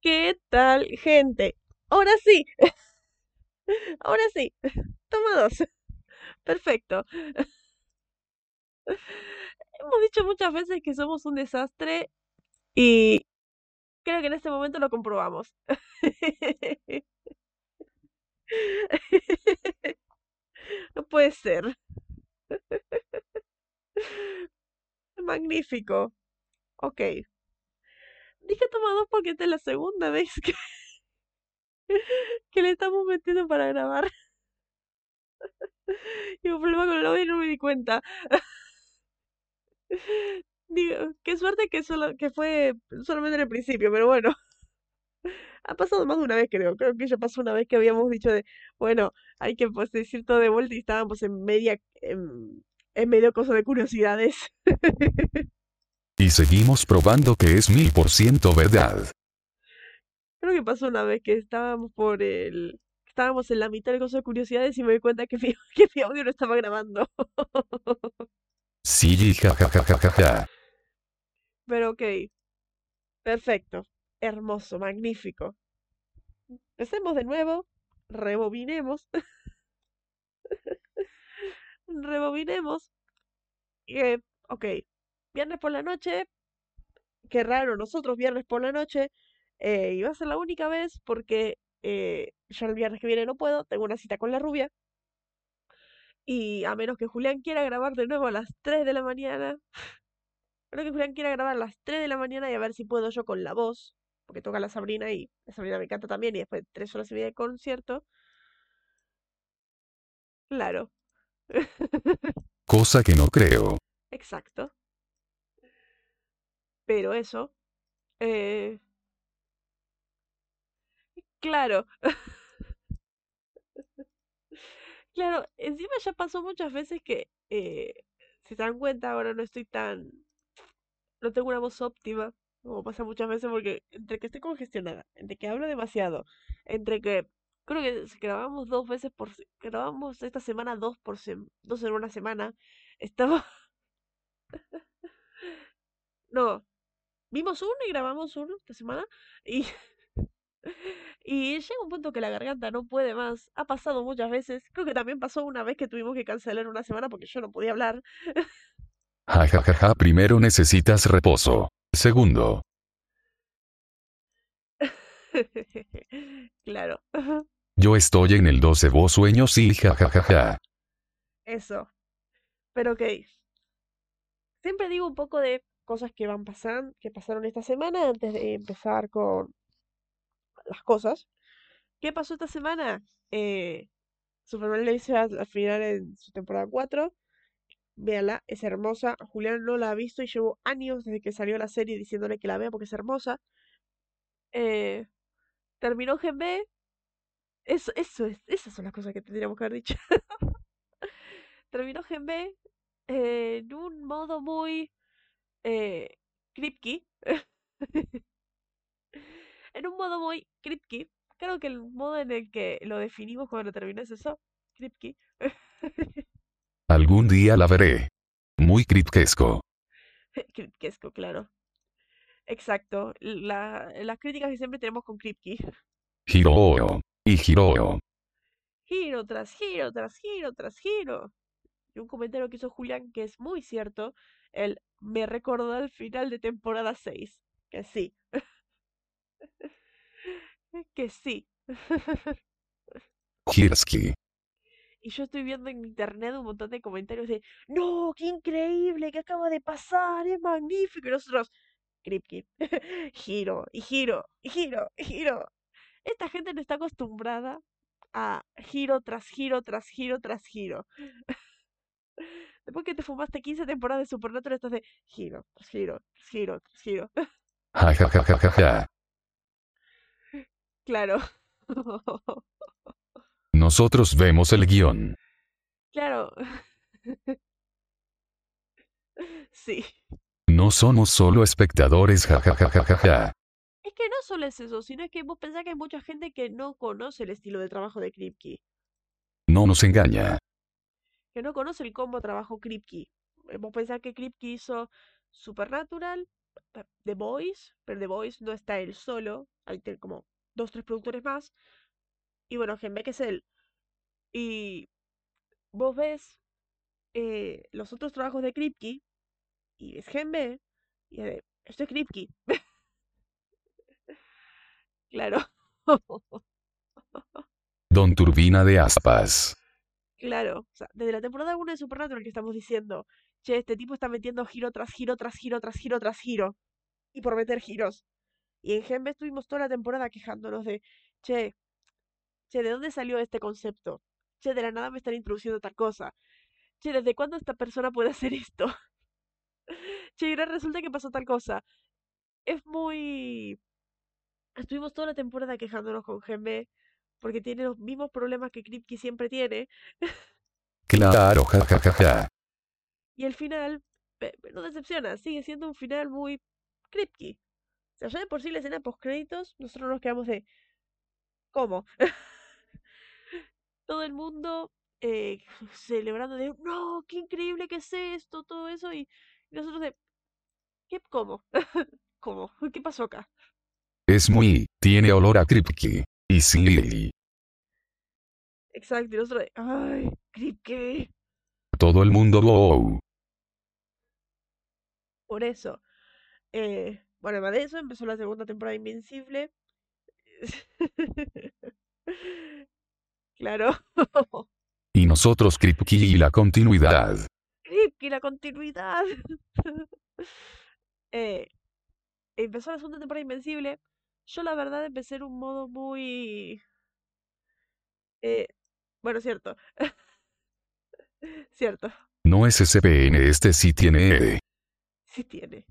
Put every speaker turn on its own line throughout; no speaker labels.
¿Qué tal, gente? Ahora sí, ahora sí. Toma dos. Perfecto. Hemos dicho muchas veces que somos un desastre y creo que en este momento lo comprobamos. No puede ser. Magnífico. Ok. Dije toma dos porque esta es la segunda vez que, que le estamos metiendo para grabar. Y un problema con el audio y no me di cuenta. Digo, qué suerte que solo que fue solamente en el principio, pero bueno. Ha pasado más de una vez, creo. Creo que ya pasó una vez que habíamos dicho de, bueno, hay que pues, decir todo de vuelta y estábamos en media, en, en medio cosa de curiosidades.
Y seguimos probando que es mil por ciento verdad.
Creo que pasó una vez que estábamos por el, estábamos en la mitad del coso de curiosidades y me di cuenta que mi, que mi audio no estaba grabando.
Sí, jajajajaja.
Pero ok, perfecto, hermoso, magnífico. Empecemos de nuevo, rebobinemos, rebobinemos. Eh, ok, viernes por la noche, qué raro, nosotros viernes por la noche, eh, y va a ser la única vez porque eh, ya el viernes que viene no puedo, tengo una cita con la rubia. Y a menos que Julián quiera grabar de nuevo a las 3 de la mañana, creo que Julián quiera grabar a las 3 de la mañana y a ver si puedo yo con la voz, porque toca la Sabrina y la Sabrina me canta también y después tres horas y media de concierto. Claro.
Cosa que no creo.
Exacto. Pero eso, eh, claro, claro, encima ya pasó muchas veces que, eh, si se dan cuenta, ahora no estoy tan, no tengo una voz óptima, como pasa muchas veces, porque entre que estoy congestionada, entre que hablo demasiado, entre que creo que grabamos dos veces por, grabamos esta semana dos por sem- dos en una semana, estaba, no, vimos uno y grabamos uno esta semana, y Y llega un punto que la garganta no puede más. Ha pasado muchas veces. Creo que también pasó una vez que tuvimos que cancelar una semana porque yo no podía hablar.
Jajajaja, primero necesitas reposo. Segundo,
Claro.
yo estoy en el 12 vos sueños y jajajaja.
Eso. Pero ok. Siempre digo un poco de cosas que van pasando, que pasaron esta semana antes de empezar con las cosas. ¿Qué pasó esta semana? Eh, Superman le dice al al final en su temporada 4. Véanla, es hermosa. Julián no la ha visto y llevo años desde que salió la serie diciéndole que la vea porque es hermosa. Eh, terminó Gen B. Eso, eso es, esas son las cosas que tendríamos que haber dicho. terminó Gen B eh, en un modo muy eh, Kripke. en un modo muy Kripke. Creo que el modo en el que lo definimos cuando terminó es eso. Kripke.
Algún día la veré. Muy cripquesco.
Kripkesco, claro. Exacto. La, las críticas que siempre tenemos con Kripke.
Giro. Y giro.
Giro tras giro, tras giro, tras giro. Y un comentario que hizo Julián que es muy cierto. Él me recordó al final de temporada 6. Que sí. que sí.
Girsky.
Y yo estoy viendo en internet un montón de comentarios de ¡No! ¡Qué increíble! ¿Qué acaba de pasar? ¡Es magnífico! Y nosotros, Kripke, giro, y giro, y giro, y giro. Esta gente no está acostumbrada a giro tras giro, tras giro, tras giro. Después que te fumaste 15 temporadas de Supernatural, estás de giro, giro, giro, giro.
Jajajajaja.
Claro.
Nosotros vemos el guion.
Claro. Sí.
No somos solo espectadores jajajajaja.
Es que no solo es eso, sino es que vos pensás que hay mucha gente que no conoce el estilo de trabajo de Kripke,
No nos engaña.
Que no conoce el cómo trabajó Kripke. Eh, Vos pensás que Kripke hizo Supernatural, The Voice, pero The Voice no está él solo, hay como dos, tres productores más. Y bueno, Genbe que es él. Y vos ves eh, los otros trabajos de Kripke y ves Genbe y de, esto es Kripke. claro.
Don Turbina de Aspas.
Claro, o sea, desde la temporada 1 de Supernatural que estamos diciendo, che, este tipo está metiendo giro tras giro, tras giro, tras giro, tras giro. Y por meter giros. Y en Genbe estuvimos toda la temporada quejándonos de, che, che, ¿de dónde salió este concepto? Che, de la nada me están introduciendo tal cosa. Che, ¿desde cuándo esta persona puede hacer esto? che, y ahora resulta que pasó tal cosa. Es muy... Estuvimos toda la temporada quejándonos con Genbe porque tiene los mismos problemas que Kripke siempre tiene.
Claro, jajajaja.
Y el final no decepciona, sigue siendo un final muy Kripke. O sea, ya de por sí la escena post créditos, nosotros nos quedamos de ¿cómo? Todo el mundo eh, celebrando de no, qué increíble que es esto, todo eso, y, nosotros de ¿qué? ¿Cómo? ¿Cómo? ¿Qué pasó acá?
Es muy, tiene olor a Kripke. Y sí.
Exacto, y nosotros de, ay, Kripke.
Todo el mundo wow.
Por eso. Eh, bueno, además de eso, empezó la segunda temporada Invencible. claro.
y nosotros Kripke y la continuidad.
Kripke y la continuidad. eh, empezó la segunda temporada Invencible. Yo la verdad empecé en un modo muy... Eh, bueno, cierto. cierto.
No es SPN, este sí tiene.
Sí tiene.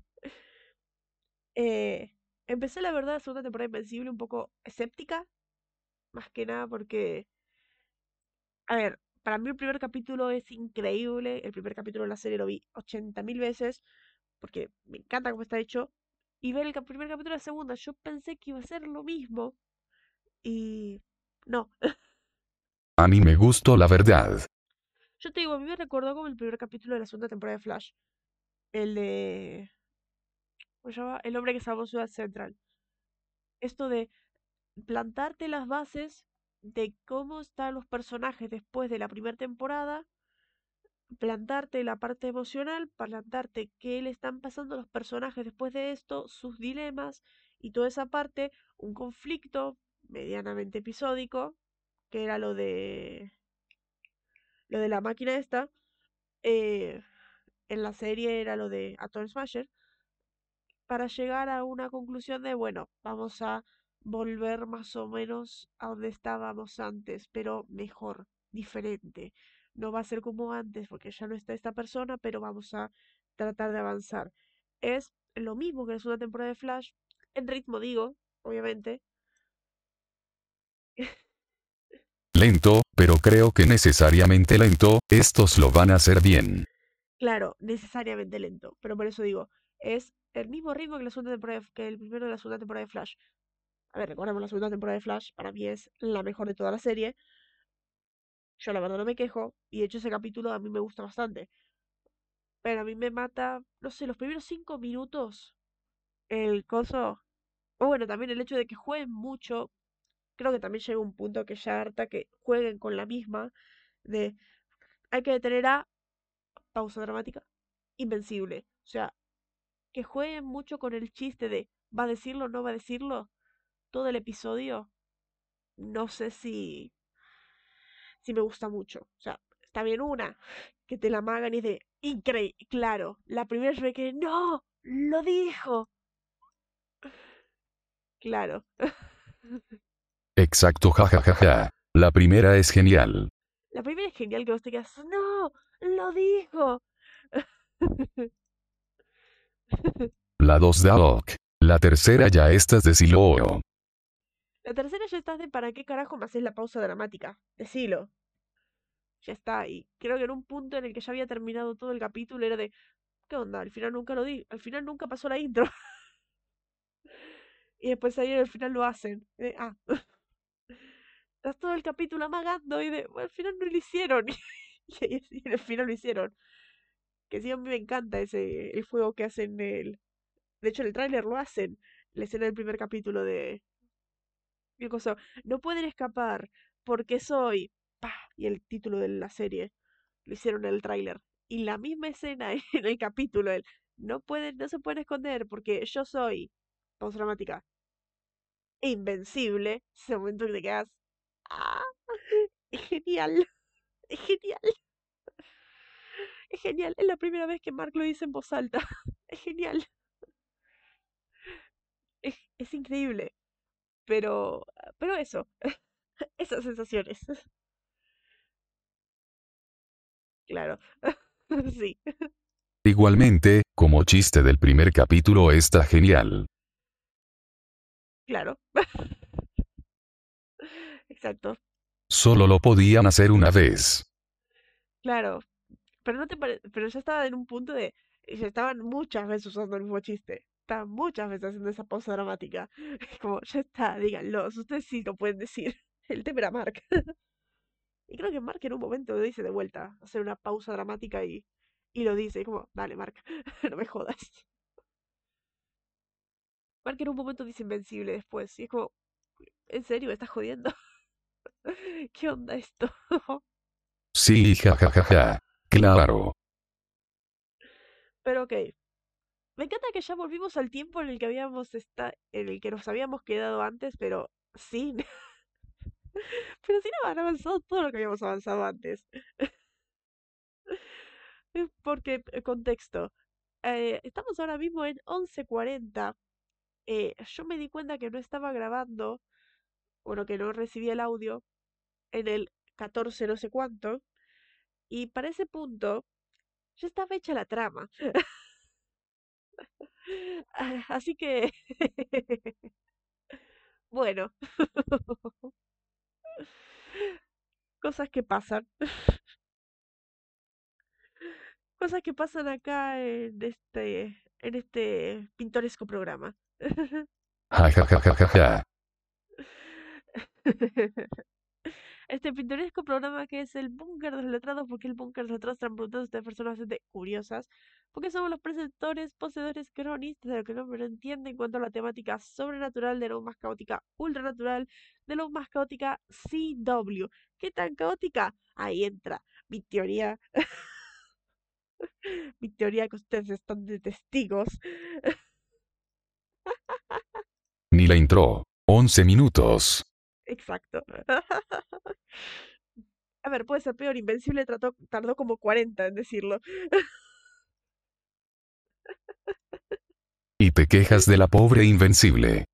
Eh, empecé la verdad la segunda temporada Invencible un poco escéptica. Más que nada porque... A ver, para mí el primer capítulo es increíble. El primer capítulo de la serie lo vi 80.000 veces. Porque me encanta cómo está hecho. Y ver el primer capítulo de la segunda, yo pensé que iba a ser lo mismo. Y... No.
a mí me gustó la verdad.
Yo te digo, a mí me recordó como el primer capítulo de la segunda temporada de Flash. El de... ¿Cómo se llama? El hombre que salvó Ciudad Central. Esto de plantarte las bases de cómo están los personajes después de la primera temporada, plantarte la parte emocional, plantarte qué le están pasando los personajes después de esto, sus dilemas y toda esa parte, un conflicto medianamente episódico, que era lo de lo de la máquina esta, eh, en la serie era lo de Atom Smasher, para llegar a una conclusión de, bueno, vamos a volver más o menos a donde estábamos antes, pero mejor, diferente. No va a ser como antes porque ya no está esta persona, pero vamos a tratar de avanzar. Es lo mismo que la segunda temporada de Flash, en ritmo digo, obviamente.
Lento, pero creo que necesariamente lento, estos lo van a hacer bien.
Claro, necesariamente lento, pero por eso digo, es el mismo ritmo que la segunda temporada que el primero de la segunda temporada de Flash. A ver, recordemos la segunda temporada de Flash, para mí es la mejor de toda la serie. Yo la verdad no me quejo, y de hecho ese capítulo a mí me gusta bastante. Pero a mí me mata, no sé, los primeros cinco minutos, el coso. O bueno, también el hecho de que jueguen mucho. Creo que también llega un punto que ya harta que jueguen con la misma. De hay que detener a pausa dramática, invencible. O sea, que jueguen mucho con el chiste de ¿va a decirlo o no va a decirlo? Todo el episodio. No sé si. Si me gusta mucho. O sea, está bien una, que te la magan y de increíble. Claro, la primera vez que ¡No! ¡Lo dijo! Claro.
Exacto, jajajaja. La primera es genial.
La primera es genial que vos te quedas, ¡No! ¡Lo dijo!
La dos de Alok. La tercera ya estás de silo.
La tercera ya estás de para qué carajo me haces la pausa dramática. Decilo. Ya está. Y creo que en un punto en el que ya había terminado todo el capítulo era de. ¿Qué onda? Al final nunca lo di. Al final nunca pasó la intro. y después ahí al final lo hacen. ah. Estás todo el capítulo amagando y de. Al final no lo hicieron. y, al final lo hicieron. Que sí, a mí me encanta ese el fuego que hacen el, De hecho, en el tráiler lo hacen. La escena del primer capítulo de... No pueden escapar porque soy... ¡Pah! Y el título de la serie. Lo hicieron en el tráiler. Y la misma escena en el capítulo. El, no pueden, no se pueden esconder porque yo soy... Pausa dramática. Invencible. Ese momento que te quedas... ¡Ah! Es genial. Es genial. Es genial. Es la primera vez que Mark lo dice en voz alta. Es genial. Es, es increíble. Pero, pero eso. Esas sensaciones. Claro. Sí,
Igualmente, como chiste del primer capítulo está genial.
claro. Exacto.
Solo lo podían hacer una vez.
Claro. Pero no te pare- pero ya estaba en un punto de. Ya estaban muchas veces usando el mismo chiste. Estaban muchas veces haciendo esa pausa dramática. Es como, ya está, díganlo. Ustedes sí lo pueden decir. El tema era Mark. Y creo que Mark en un momento lo dice de vuelta, hacer una pausa dramática y, y lo dice, y como, dale, Mark, no me jodas. Mark en un momento dice invencible después, y es como, ¿en serio me estás jodiendo? ¿Qué onda esto?
Sí, jajajaja. Claro.
Pero ok, me encanta que ya volvimos al tiempo en el que habíamos esta, en el que nos habíamos quedado antes, pero sin, pero sin haber avanzado todo lo que habíamos avanzado antes. Porque, eh, contexto, eh, estamos ahora mismo en 11:40 eh, yo me di cuenta que no estaba grabando, bueno, que no recibía el audio en el 14 no sé cuánto, y para ese punto ya estaba hecha la trama. Ah, Así que, bueno, cosas que pasan, cosas que pasan acá en este, en este pintoresco programa. Este pintoresco programa que es el búnker de los letrados, porque el búnker de los letrados están preguntando ustedes personas bastante curiosas, porque somos los presentadores, poseedores, cronistas de lo que el hombre no entiende en cuanto a la temática sobrenatural, de lo más caótica, ultranatural, de lo más caótica, CW. ¿Qué tan caótica? Ahí entra mi teoría, mi teoría que ustedes están de testigos.
Ni la intro. 11 minutos.
Exacto. A ver, puede ser peor, Invencible trató, tardó como 40 en decirlo.
Y te quejas de la pobre invencible.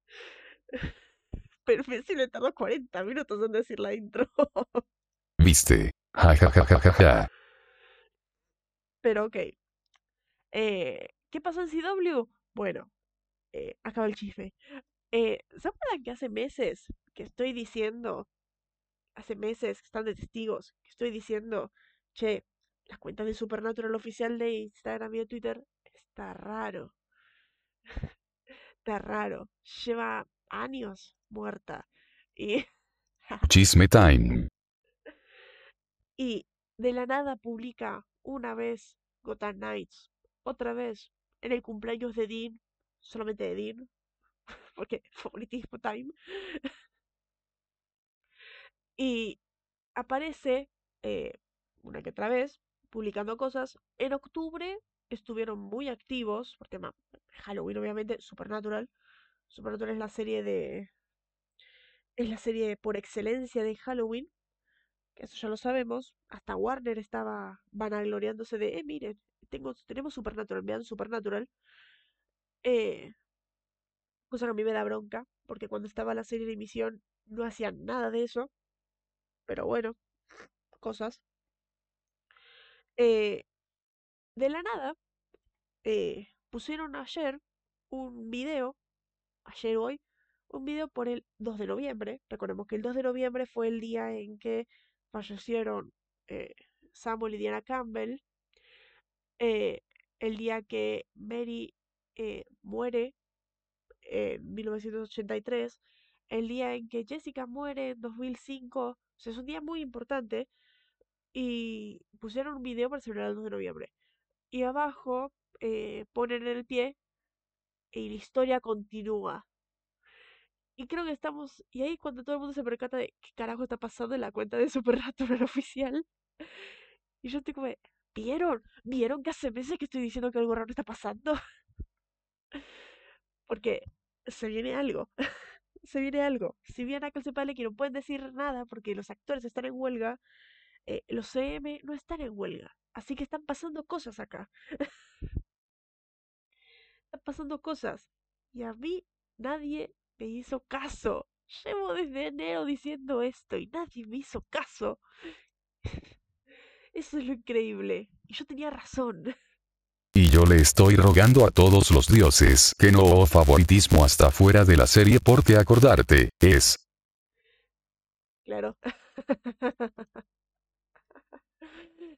Pero Invencible tardó 40 minutos en decir la intro.
¿Viste? Jajajajaja.
Pero ok. Eh, ¿qué pasó en CW? Bueno, eh, acaba el chisme. Eh, ¿se acuerdan que hace meses que estoy diciendo, hace meses que están de testigos, que estoy diciendo, che, la cuenta de Supernatural oficial de Instagram y de Twitter está raro, está raro, lleva años muerta y,
Chisme time.
y de la nada publica una vez Gotham Knights, otra vez en el cumpleaños de Dean, solamente de Dean, porque favoritismo time, y aparece eh, una que otra vez publicando cosas. En octubre estuvieron muy activos, por tema Halloween obviamente, Supernatural. Supernatural es la serie de... Es la serie por excelencia de Halloween, eso ya lo sabemos. Hasta Warner estaba vanagloriándose de, eh, miren, tengo, tenemos Supernatural, vean Supernatural. Eh, cosa que a mí me da bronca, porque cuando estaba la serie de emisión no hacían nada de eso. Pero bueno, cosas. Eh, de la nada, eh, pusieron ayer un video, ayer hoy, un video por el 2 de noviembre. Recordemos que el 2 de noviembre fue el día en que fallecieron eh, Samuel y Diana Campbell, el día que Mary muere en 1983, el día en que Jessica muere en 2005. O sea, es un día muy importante. Y pusieron un video para celebrar el 2 de noviembre. Y abajo eh, ponen en el pie y la historia continúa. Y creo que estamos, y ahí cuando todo el mundo se percata de qué carajo está pasando en la cuenta de Supernatural oficial. Y yo estoy como, ¿vieron? ¿Vieron que hace meses que estoy diciendo que algo raro está pasando? Porque se viene algo. se viene algo. Si bien acá se que no pueden decir nada porque los actores están en huelga, eh, los CM no están en huelga. Así que están pasando cosas acá. están pasando cosas. Y a mí nadie me hizo caso. Llevo desde enero diciendo esto y nadie me hizo caso. Eso es lo increíble. Y yo tenía razón.
Y yo le estoy rogando a todos los dioses que no hubo favoritismo hasta fuera de la serie porque acordarte, es...
Claro.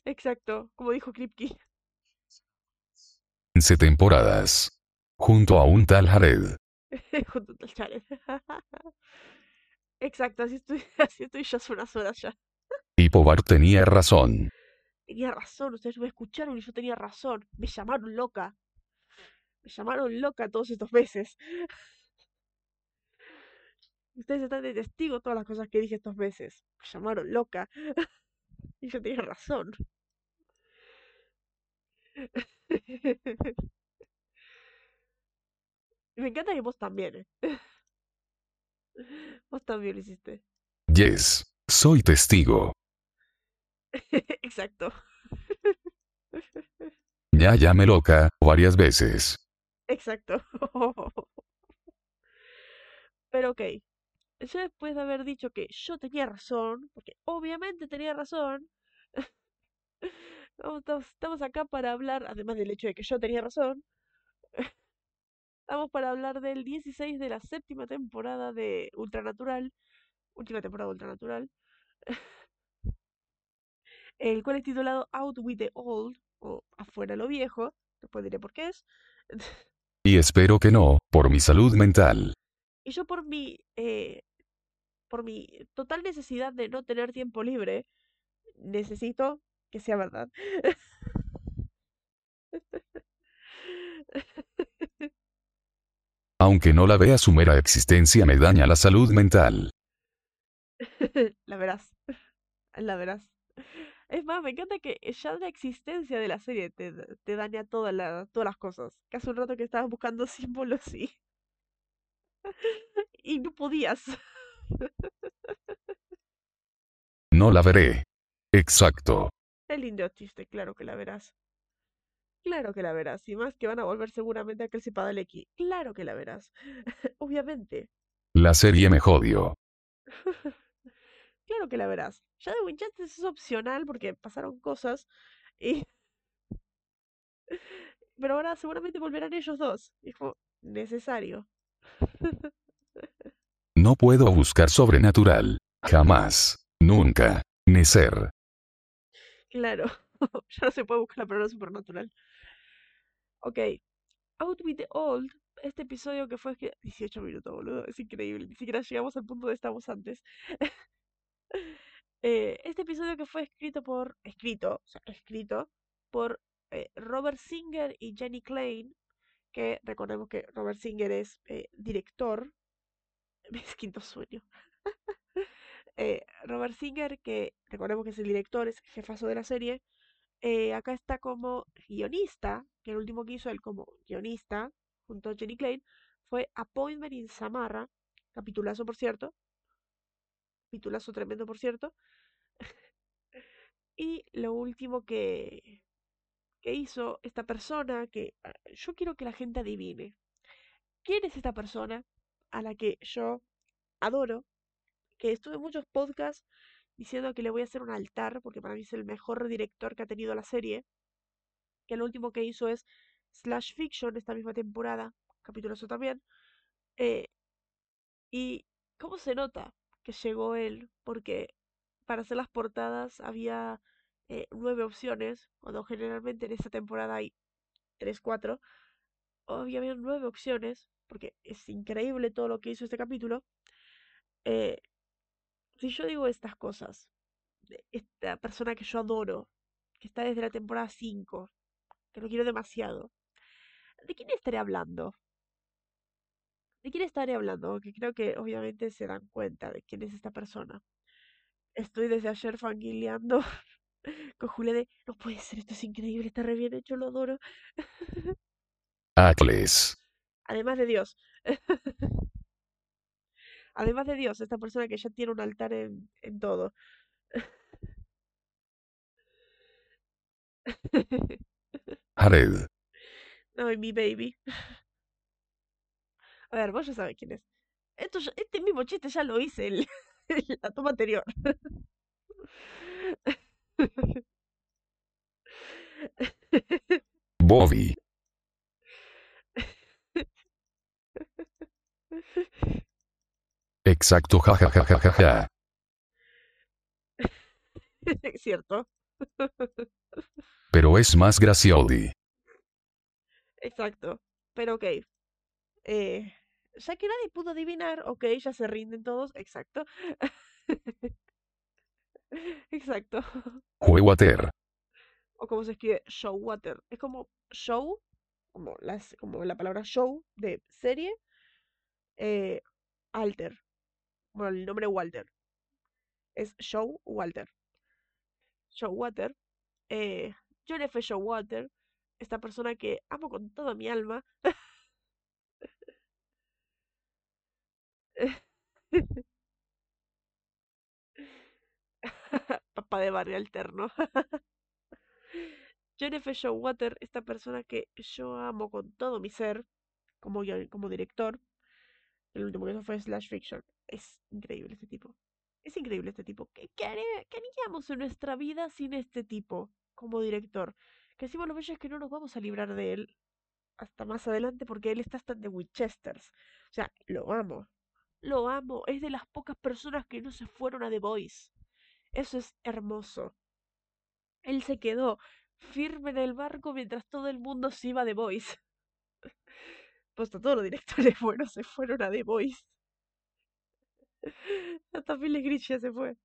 Exacto, como dijo Kripke.
15 temporadas. Junto a un tal Jared.
Junto a un tal Jared. Exacto, así estoy, así estoy ya hace unas horas ya.
Y Pobar tenía razón.
Tenía razón, ustedes me escucharon y yo tenía razón. Me llamaron loca. Me llamaron loca todos estos meses. Ustedes están de testigo todas las cosas que dije estos meses. Me llamaron loca. y yo tenía razón. Me encanta que vos también, ¿eh? Vos también lo hiciste.
Yes, soy testigo.
Exacto.
Ya llame loca, varias veces.
Exacto. Pero ok, yo después de haber dicho que yo tenía razón, porque obviamente tenía razón, estamos acá para hablar, además del hecho de que yo tenía razón, estamos para hablar del 16 de la séptima temporada de Ultranatural, última temporada de Ultranatural, el cual es titulado Out with the Old, o Afuera lo Viejo, después diré por qué es.
Y espero que no, por mi salud mental.
Y yo por mi, eh, por mi total necesidad de no tener tiempo libre, necesito que sea verdad.
Aunque no la vea su mera existencia me daña la salud mental.
la verás. La verás. Es más, me encanta que ya la existencia de la serie te, te daña toda la, todas las cosas. Que hace un rato que estabas buscando símbolos y. y no podías.
No la veré. Exacto.
Es lindo chiste, claro que la verás. Claro que la verás. Y más que van a volver seguramente a Kelsey Padalecki. Claro que la verás. Obviamente.
La serie me jodió.
claro que la verás. Ya de Winchester es opcional porque pasaron cosas. Y... Pero ahora seguramente volverán ellos dos. Y necesario.
no puedo buscar sobrenatural. Jamás. Nunca. Ni ser.
Claro. ya no se puede buscar la palabra supernatural. Ok. Out with the Old. Este episodio que fue 18 minutos, boludo. Es increíble. Ni siquiera llegamos al punto de estamos antes. Eh, este episodio que fue escrito por. Escrito. Escrito. Por eh, Robert Singer y Jenny Klein. Que recordemos que Robert Singer es eh, director. Es quinto sueño. Robert Singer, que recordemos que es el director, es jefazo de la serie, acá está como guionista, que el último que hizo él como guionista, junto a Jenny Klein, fue Appointment in Samarra, capitulazo por cierto, capitulazo tremendo por cierto, y lo último que, que hizo esta persona, que ah, yo quiero que la gente adivine, ¿quién es esta persona a la que yo adoro? Que estuve en muchos podcasts diciendo que le voy a hacer un altar, porque para mí es el mejor director que ha tenido la serie, que lo último que hizo es Slash Fiction esta misma temporada, capítulo también, eh, y cómo se nota que llegó él, porque para hacer las portadas había eh, nueve opciones, cuando generalmente en esta temporada hay tres, cuatro, había nueve opciones, porque es increíble todo lo que hizo este capítulo, eh, si yo digo estas cosas, esta persona que yo adoro, que está desde la temporada 5, que lo quiero demasiado, ¿de quién estaré hablando? ¿De quién estaré hablando? Que creo que obviamente se dan cuenta de quién es esta persona. Estoy desde ayer fanguileando con Julia de, no puede ser, esto es increíble, está re bien hecho, lo adoro.
Acles.
Además de Dios. Además de Dios, esta persona que ya tiene un altar en, en todo.
Jared.
Ay, mi baby. A ver, vos ya sabés quién es. Esto, este mismo chiste ya lo hice en la toma anterior.
Bobby. Exacto, jajajajaja.
Es cierto.
Pero es más gracioso.
Exacto. Pero ok. Eh, ya que nadie pudo adivinar, ok, ya se rinden todos. Exacto. Exacto.
Juewater.
O como se escribe Showwater. Es como show, como, las, como la palabra show de serie. eh, alter. Bueno, el nombre Walter. Es Show Walter. Showwater. Eh, John F. Showwater. Esta persona que amo con toda mi alma. Papá de barrio alterno. John F. Showwater, esta persona que yo amo con todo mi ser, como, como director. El último que hizo fue Slash Fiction. Es increíble este tipo. Es increíble este tipo. ¿Qué, qué, haríamos en nuestra vida sin este tipo como director? Que encima lo bello es que no nos vamos a librar de él hasta más adelante porque él está hasta The Winchesters. O sea, lo amo. Lo amo. Es de las pocas personas que no se fueron a The Voice. Eso es hermoso. Él se quedó firme en el barco mientras todo el mundo se iba a The Voice. Pues todos los directores buenos se fueron a The Voice. Hasta Phil Grich ya se fue.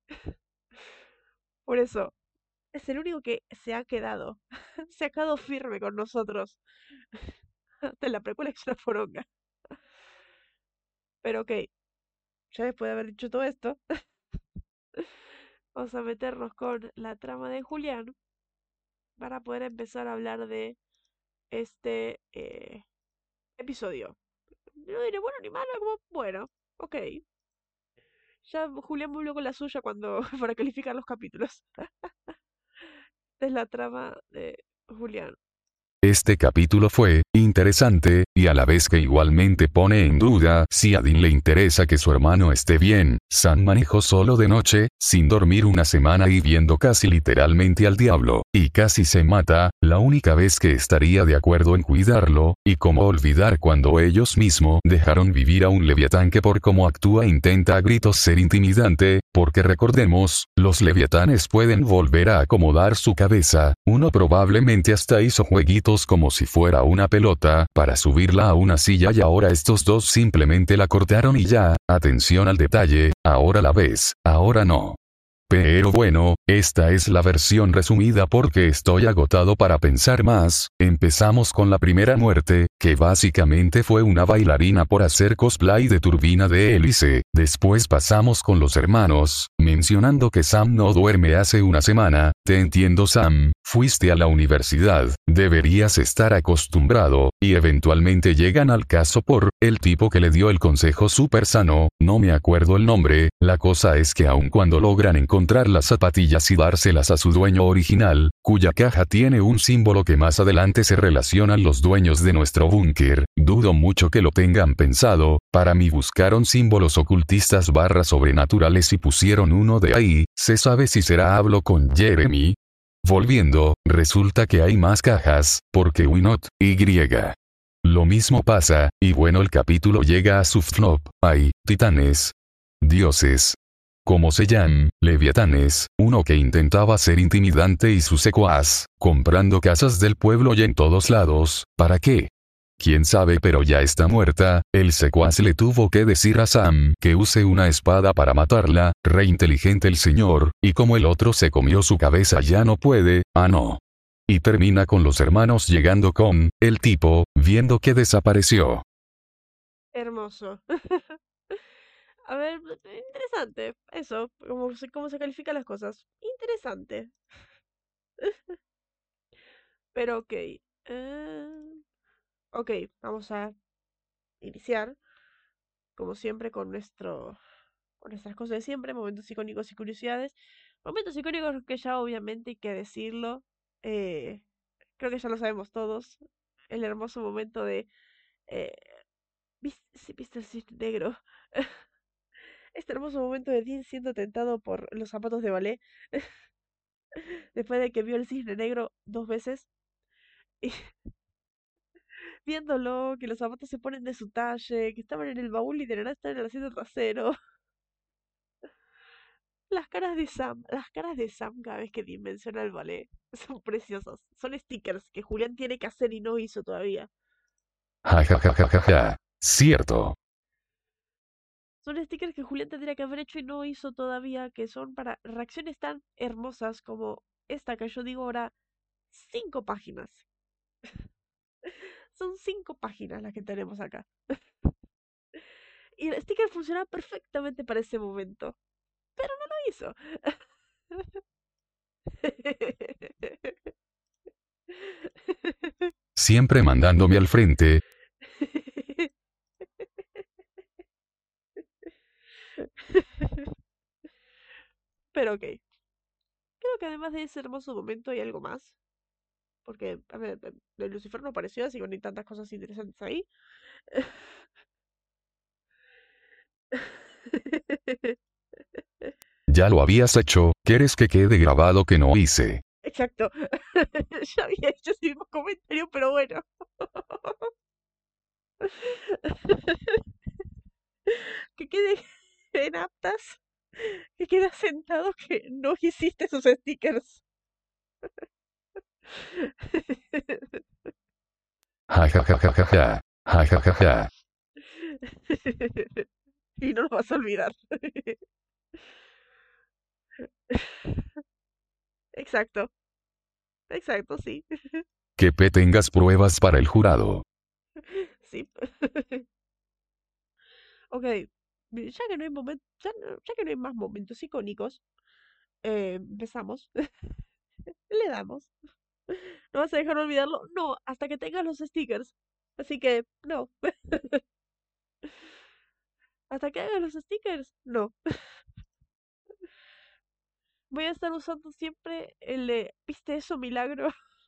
Por eso, es el único que se ha quedado. Se ha quedado firme con nosotros. Hasta en la precuela es una poronga. Pero ok, ya después de haber dicho todo esto, vamos a meternos con la trama de Julián para poder empezar a hablar de este eh, episodio. No diré bueno ni malo, como bueno, ok. Ya Julián volvió con la suya cuando para calificar los capítulos. Esta es la trama de Julián.
Este capítulo fue interesante, y a la vez que igualmente pone en duda si a Dean le interesa que su hermano esté bien. Sam manejó solo de noche, sin dormir una semana y viendo casi literalmente al diablo, y casi se mata, la única vez que estaría de acuerdo en cuidarlo, y cómo olvidar cuando ellos mismos dejaron vivir a un leviatán que por cómo actúa intenta a gritos ser intimidante, porque recordemos, los leviatanes pueden volver a acomodar su cabeza, uno probablemente hasta hizo jueguitos como si fuera una pelota, para subirla a una silla y ahora estos dos simplemente la cortaron y ya, atención al detalle, ahora la ves, ahora no. Pero bueno, esta es la versión resumida porque estoy agotado para pensar más. Empezamos con la primera muerte, que básicamente fue una bailarina por hacer cosplay de turbina de hélice. Después pasamos con los hermanos, mencionando que Sam no duerme hace una semana. Te entiendo Sam, fuiste a la universidad, deberías estar acostumbrado, y eventualmente llegan al caso por, el tipo que le dio el consejo súper sano, no me acuerdo el nombre, la cosa es que aun cuando logran encontrar las zapatillas y dárselas a su dueño original, cuya caja tiene un símbolo que más adelante se relacionan los dueños de nuestro búnker, dudo mucho que lo tengan pensado, para mí buscaron símbolos ocultistas barra sobrenaturales y pusieron uno de ahí, se sabe si será hablo con Jeremy. Volviendo, resulta que hay más cajas, porque Winot, Y. Lo mismo pasa, y bueno el capítulo llega a su flop, hay, titanes, dioses, como se llaman, leviatanes, uno que intentaba ser intimidante y su secuaz, comprando casas del pueblo y en todos lados, ¿para qué? Quién sabe pero ya está muerta, el secuaz le tuvo que decir a Sam que use una espada para matarla, re inteligente el señor, y como el otro se comió su cabeza ya no puede, ah no. Y termina con los hermanos llegando con, el tipo, viendo que desapareció.
Hermoso. A ver, interesante. Eso, cómo se, cómo se califican las cosas. Interesante. Pero ok. eh, ok, vamos a iniciar, como siempre, con nuestro, con nuestras cosas de siempre, momentos icónicos y curiosidades. Momentos icónicos que ya obviamente hay que decirlo. eh, creo que ya lo sabemos todos. El hermoso momento de... Eh, ¿vis- sí, ¿Viste el cisne negro? Este hermoso momento de Dean siendo tentado por los zapatos de ballet después de que vio el cisne negro dos veces y viéndolo, que los zapatos se ponen de su talle, que estaban en el baúl y de la nada están en el asiento trasero. Las caras de Sam, las caras de Sam cada vez que Dean menciona el ballet son preciosas. Son stickers que Julián tiene que hacer y no hizo todavía.
Ja ja ja ja. Cierto.
Son stickers que Julián tendría que haber hecho y no hizo todavía, que son para reacciones tan hermosas como esta que yo digo ahora, cinco páginas. Son cinco páginas las que tenemos acá. Y el sticker funcionaba perfectamente para ese momento, pero no lo hizo.
Siempre mandándome al frente.
Pero ok. Creo que además de ese hermoso momento hay algo más. Porque, a ver, de- Lucifer no apareció, así que no hay tantas cosas interesantes ahí.
Ya lo habías hecho, ¿quieres que quede grabado que no hice?
Exacto. Ya había hecho ese mismo comentario, pero bueno. Que quede en aptas. Que quede sentado que no hiciste sus stickers.
Ja ja ja ja ja ja. Ja ja ja ja.
Y no lo vas a olvidar. Exacto. Exacto, sí.
Que P tengas pruebas para el jurado.
Sí. Ok. Ya que no hay ya, no- ya que no hay más momentos icónicos, eh, empezamos. Le damos. ¿No vas a dejar de olvidarlo? No, hasta que tengas los stickers. Así que, no. Hasta que hagas los stickers, no. Voy a estar usando siempre el de, ¿viste eso, milagro?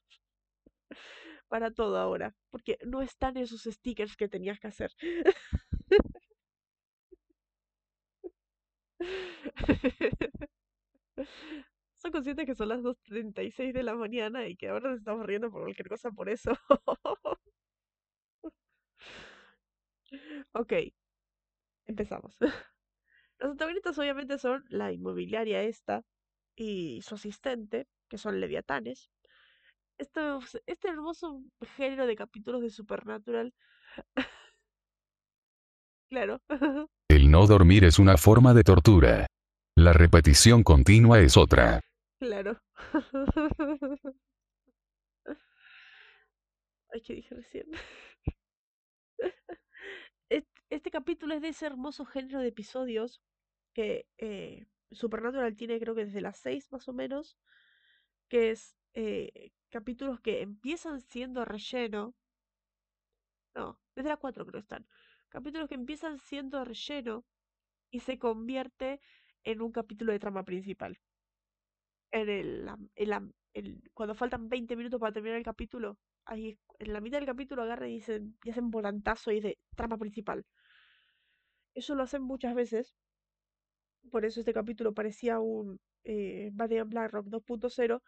Para todo ahora. Porque no están esos stickers que tenías que hacer. Son conscientes que son las 2.36 de la mañana y que ahora nos estamos riendo por cualquier cosa por eso. Ok, empezamos. Los antagonistas obviamente son la inmobiliaria esta y su asistente, que son leviatanes. Estos- este hermoso género de capítulos de Supernatural, claro.
El no dormir es una forma de tortura. La repetición continua es otra.
Claro. Ay, ¿qué dije recién? Est- Este capítulo es de ese hermoso género de episodios que eh, Supernatural tiene creo que desde las 6 más o menos, que es eh, capítulos que empiezan siendo relleno. No, desde las 4 creo que están. Capítulos que empiezan siendo relleno y se convierte en un capítulo de trama principal. En el, en la- el- cuando faltan 20 minutos para terminar el capítulo, ahí en la mitad del capítulo agarran y dicen, y hacen volantazo y de trama principal. Eso lo hacen muchas veces, por eso este capítulo parecía un eh, Batman Blackrock 2.0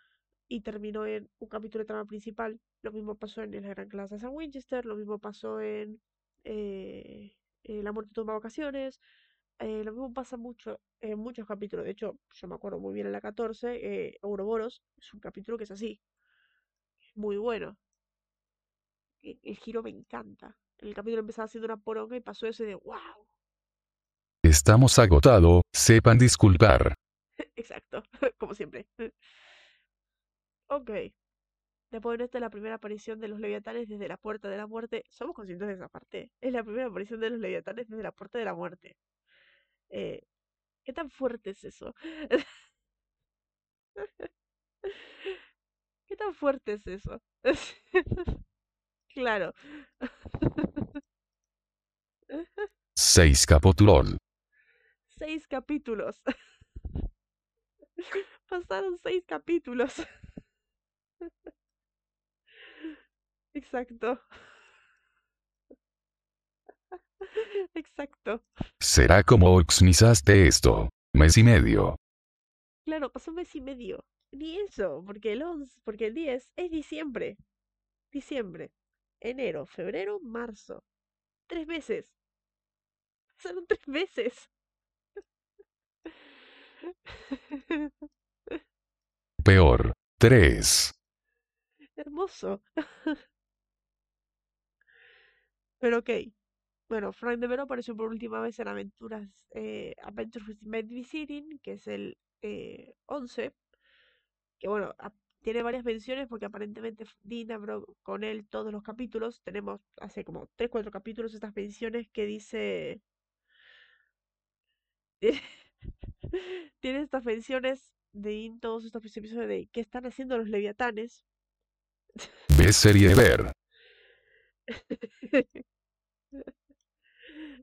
y terminó en un capítulo de trama principal. Lo mismo pasó en La Gran Clase de San Winchester, lo mismo pasó en eh, eh, La Muerte toma vacaciones. eh, lo mismo pasa mucho en muchos capítulos. De hecho, yo me acuerdo muy bien en la 14, eh, Ouroboros es un capítulo que es así. Es muy bueno. e- El giro me encanta. En el capítulo empezaba haciendo una poronga y pasó eso y de wow.
Estamos agotado, sepan disculpar.
Exacto, como siempre. Ok. Después de esta es la primera aparición de los leviatanes desde la puerta de la muerte. Somos conscientes de esa parte. Es la primera aparición de los leviatanes desde la puerta de la muerte. Eh, ¿Qué tan fuerte es eso? ¿Qué tan fuerte es eso? claro.
Seis capítulos.
Seis capítulos. Pasaron seis capítulos. Exacto. Exacto.
Será como oxnizaste esto. Mes y medio.
Claro, pasó un mes y medio. Ni eso, porque el 11, porque el 10 es diciembre. Diciembre. Enero, febrero, marzo. Tres meses. Pasaron tres meses.
Peor. Tres.
Hermoso. Pero ok. Bueno, Frank de Vero apareció por última vez en Aventuras eh, Adventures with Babysitting, que es el eh, 11. Que bueno, tiene varias menciones porque aparentemente Dean habló con él todos los capítulos. Tenemos hace como 3 4 capítulos estas menciones que dice. Tiene estas menciones de Dean, todos estos episodios de qué están haciendo los leviatanes.
¿Ves serie ver?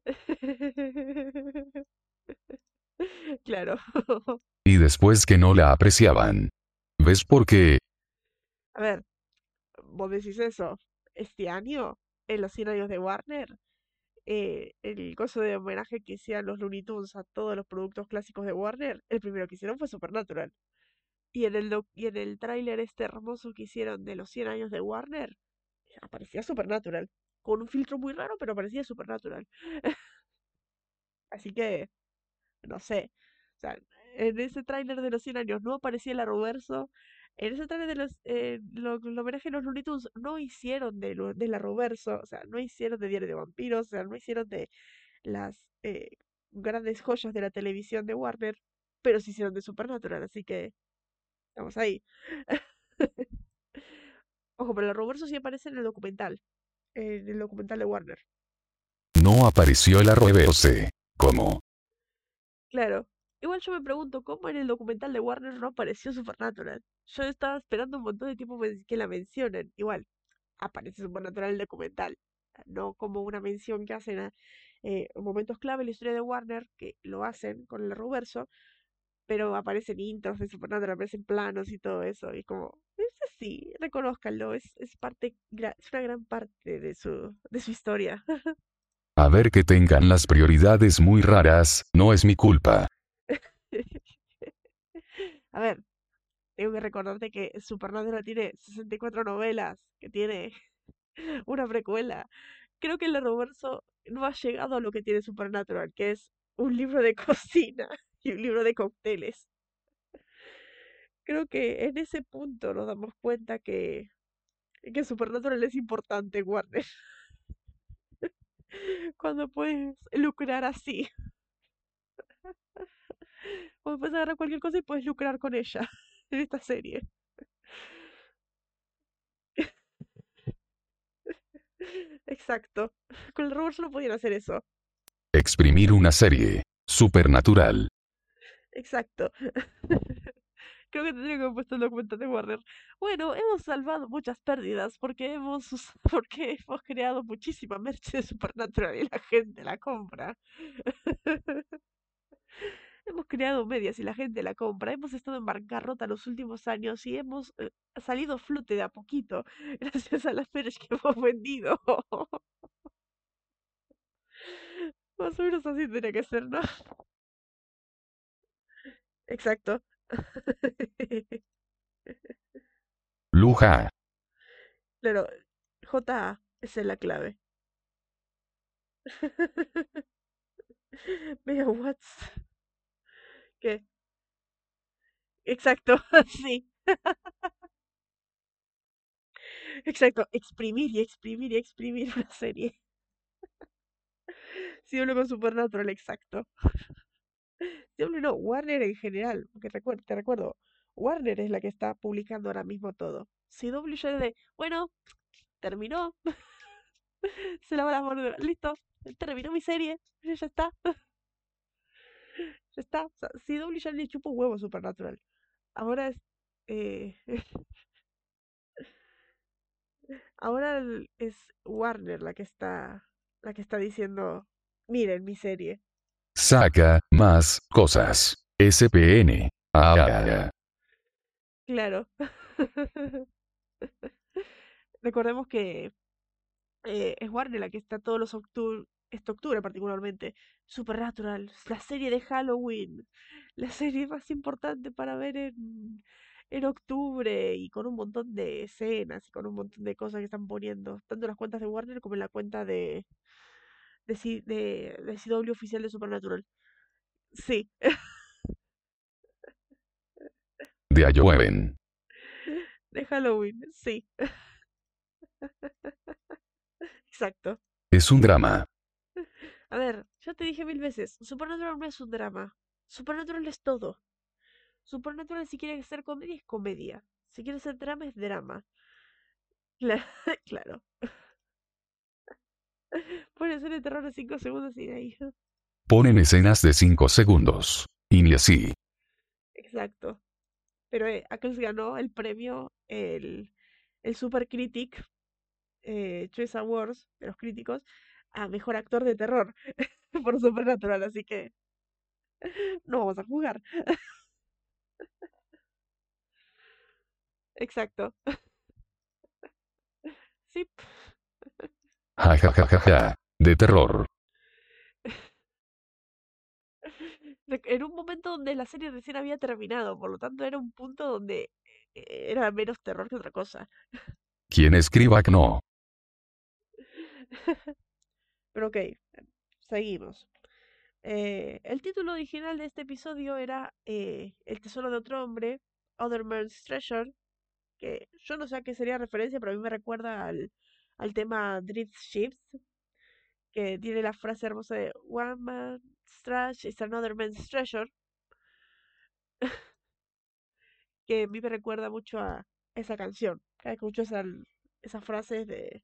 Claro.
Y después que no la apreciaban. ¿Ves por qué?
A ver, vos decís eso. Este año, en los 100 años de Warner, eh, el coso de homenaje que hicieron los Looney Tunes a todos los productos clásicos de Warner, el primero que hicieron fue Supernatural. Y en el, y en el tráiler este hermoso que hicieron de los 100 años de Warner, aparecía Supernatural. Con un filtro muy raro, pero aparecía Supernatural. Así que, no sé. O sea, en ese tráiler de los 100 años no aparecía el Arrowverso. En ese tráiler de los, eh, lo, homenaje a los Looney no hicieron de, del Arrowverso. O sea, no hicieron de Diario de Vampiros. O sea, no hicieron de las eh, grandes joyas de la televisión de Warner. Pero sí hicieron de Supernatural. Así que, estamos ahí. Ojo, pero el Arrowverso sí aparece en el documental. En el documental de Warner.
No apareció el arroverse. ¿Cómo?
Claro. Igual yo me pregunto, ¿cómo en el documental de Warner no apareció Supernatural? Yo estaba esperando un montón de tiempo que la mencionen. Igual, aparece Supernatural en el documental. No como una mención que hacen a eh, momentos clave en la historia de Warner, que lo hacen con el reverso, pero aparecen intros de Supernatural, aparecen planos y todo eso. Y como, es así, reconózcanlo, es, es parte, es una gran parte de su, de su historia.
A ver que tengan las prioridades muy raras, no es mi culpa.
A ver, tengo que recordarte que Supernatural tiene 64 novelas, que tiene una precuela. Creo que el Arrowverso no ha llegado a lo que tiene Supernatural, que es un libro de cocina y un libro de cócteles. Creo que en ese punto nos damos cuenta que, que Supernatural es importante, Warner, cuando puedes lucrar así. Cuando puedes agarrar cualquier cosa y puedes lucrar con ella en esta serie. Exacto. Con el Arrowverso no podían hacer eso.
Exprimir una serie. Supernatural.
Exacto. Creo que tendría que haber puesto el documental de Warner. Bueno, hemos salvado muchas pérdidas porque hemos, porque hemos creado muchísima merch de Supernatural y la gente la compra. Hemos creado medias y la gente la compra. Hemos estado en bancarrota los últimos años y hemos eh, salido flote de a poquito gracias a las merch que hemos vendido. Más o menos así tendría que ser, ¿no? Exacto.
Luja.
Claro, J, esa es la clave. Vea, what's... ¿Qué? Exacto, sí, exacto. Exprimir y exprimir y exprimir una serie. Sí, hablo con Supernatural, exacto. No, Warner en general, porque te recuerdo, Warner es la que está publicando ahora mismo todo. CW ya es bueno, terminó. Se lava las manos, listo, terminó mi serie, ya está. ya está. O sea, CW le chupa huevo Supernatural. Ahora es. Eh, ahora es Warner la que está. La que está diciendo. Miren mi serie.
Saca más cosas. SPN. Ah,
Claro. Recordemos que eh, es Warner la que está todos los octubre, este octubre particularmente. Supernatural, la serie de Halloween, la serie más importante para ver en, en octubre y con un montón de escenas y con un montón de cosas que están poniendo, tanto en las cuentas de Warner como en la cuenta de, de, C- de, de CW oficial de Supernatural. Sí,
de Ayoven.
de Halloween, sí, exacto.
Es un drama.
A ver, ya te dije mil veces, Supernatural no es un drama. Supernatural es todo. Supernatural si quiere ser comedia es comedia. Si quiere ser drama es drama. Cla- Claro. Puede ser de terror de 5 segundos y de ahí.
Ponen escenas de 5 segundos. Y ni así.
Exacto. Pero eh, Ackles ganó el premio, el, el Super Critic eh, Choice Awards de los críticos a mejor actor de terror por Supernatural, así que no vamos a jugar. Exacto. Sí,
Ja ja ja ja ja. De terror.
en un momento donde la serie recién había terminado, por lo tanto era un punto donde eh, era menos terror que otra cosa.
Quien escriba no.
Pero ok, seguimos. Eh, el título original de este episodio era eh, El tesoro de otro hombre, Other Man's Treasure, que yo no sé a qué sería referencia, pero a mí me recuerda al, al tema Drift Ships, que tiene la frase hermosa de One man's trash is another man's treasure, que a mí me recuerda mucho a esa canción. Cada vez que escucho esa, esa frase es de...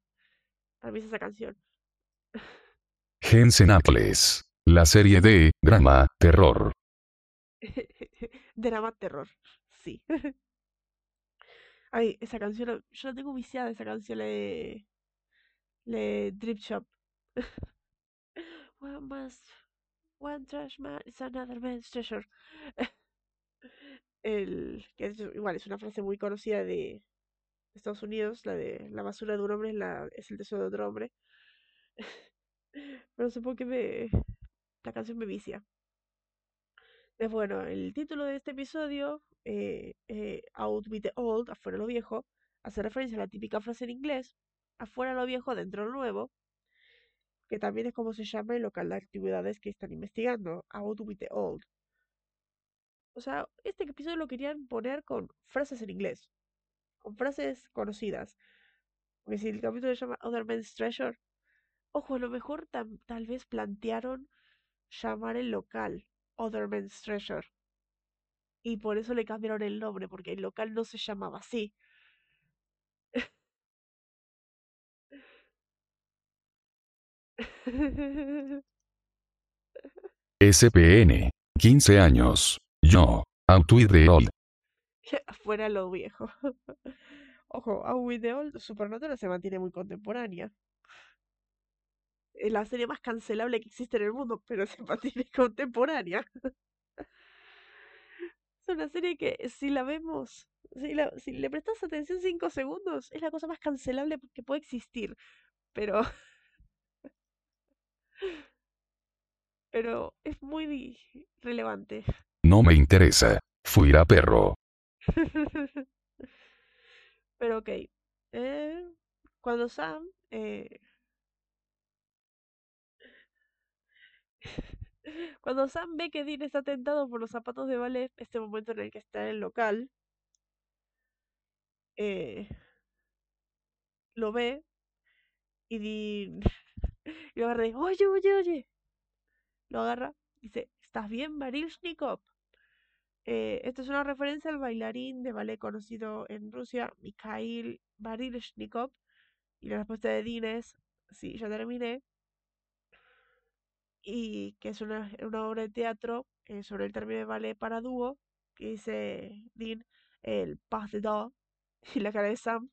Para mí es esa canción.
Jensen Ackles. La serie de drama, terror.
Drama terror, sí. Ay, esa canción, yo la tengo viciada, esa canción, la de, la de Drip Shop. One man's, one trash man is another man's treasure. El, que igual es una frase muy conocida de Estados Unidos, la de la basura de un hombre es, la, es el tesoro de otro hombre. Pero por qué me, la canción me vicia. Es bueno, el título de este episodio, eh, eh, Out with the Old, afuera lo viejo, hace referencia a la típica frase en inglés, afuera lo viejo, dentro lo nuevo, que también es como se llama el local de actividades que están investigando, Out with the Old. O sea, este episodio lo querían poner con frases en inglés, con frases conocidas. Porque si el capítulo se llama Other Man's Treasure, ojo, a lo mejor tal vez plantearon llamar el local Other Man's Treasure. Y por eso le cambiaron el nombre, porque el local no se llamaba así.
SPN. 15 años. Yo. Out with the old.
Fuera lo viejo. Ojo, Out with the Old, Supernatural se mantiene muy contemporánea. Es la serie más cancelable que existe en el mundo, pero se mantiene contemporánea. Es una serie que si la vemos, si, la- si le prestas atención 5 segundos, es la cosa más cancelable que puede existir. Pero, pero es muy relevante.
No me interesa. Fuera perro.
Pero ok. eh, cuando Sam eh, cuando Sam ve que Dean está tentado por los zapatos de ballet, este momento en el que está en el local, eh, lo ve y Dean y lo agarra y dice, oye, oye, oye. Lo agarra y dice, ¿estás bien, Baryshnikov? Eh, esta es una referencia al bailarín de ballet conocido en Rusia, Mikhail Baryshnikov. Y la respuesta de Dean es, sí, ya terminé. Y que es una, una obra de teatro eh, sobre el término de ballet para dúo, que dice Dean, el pas de dos, y la cara Sam,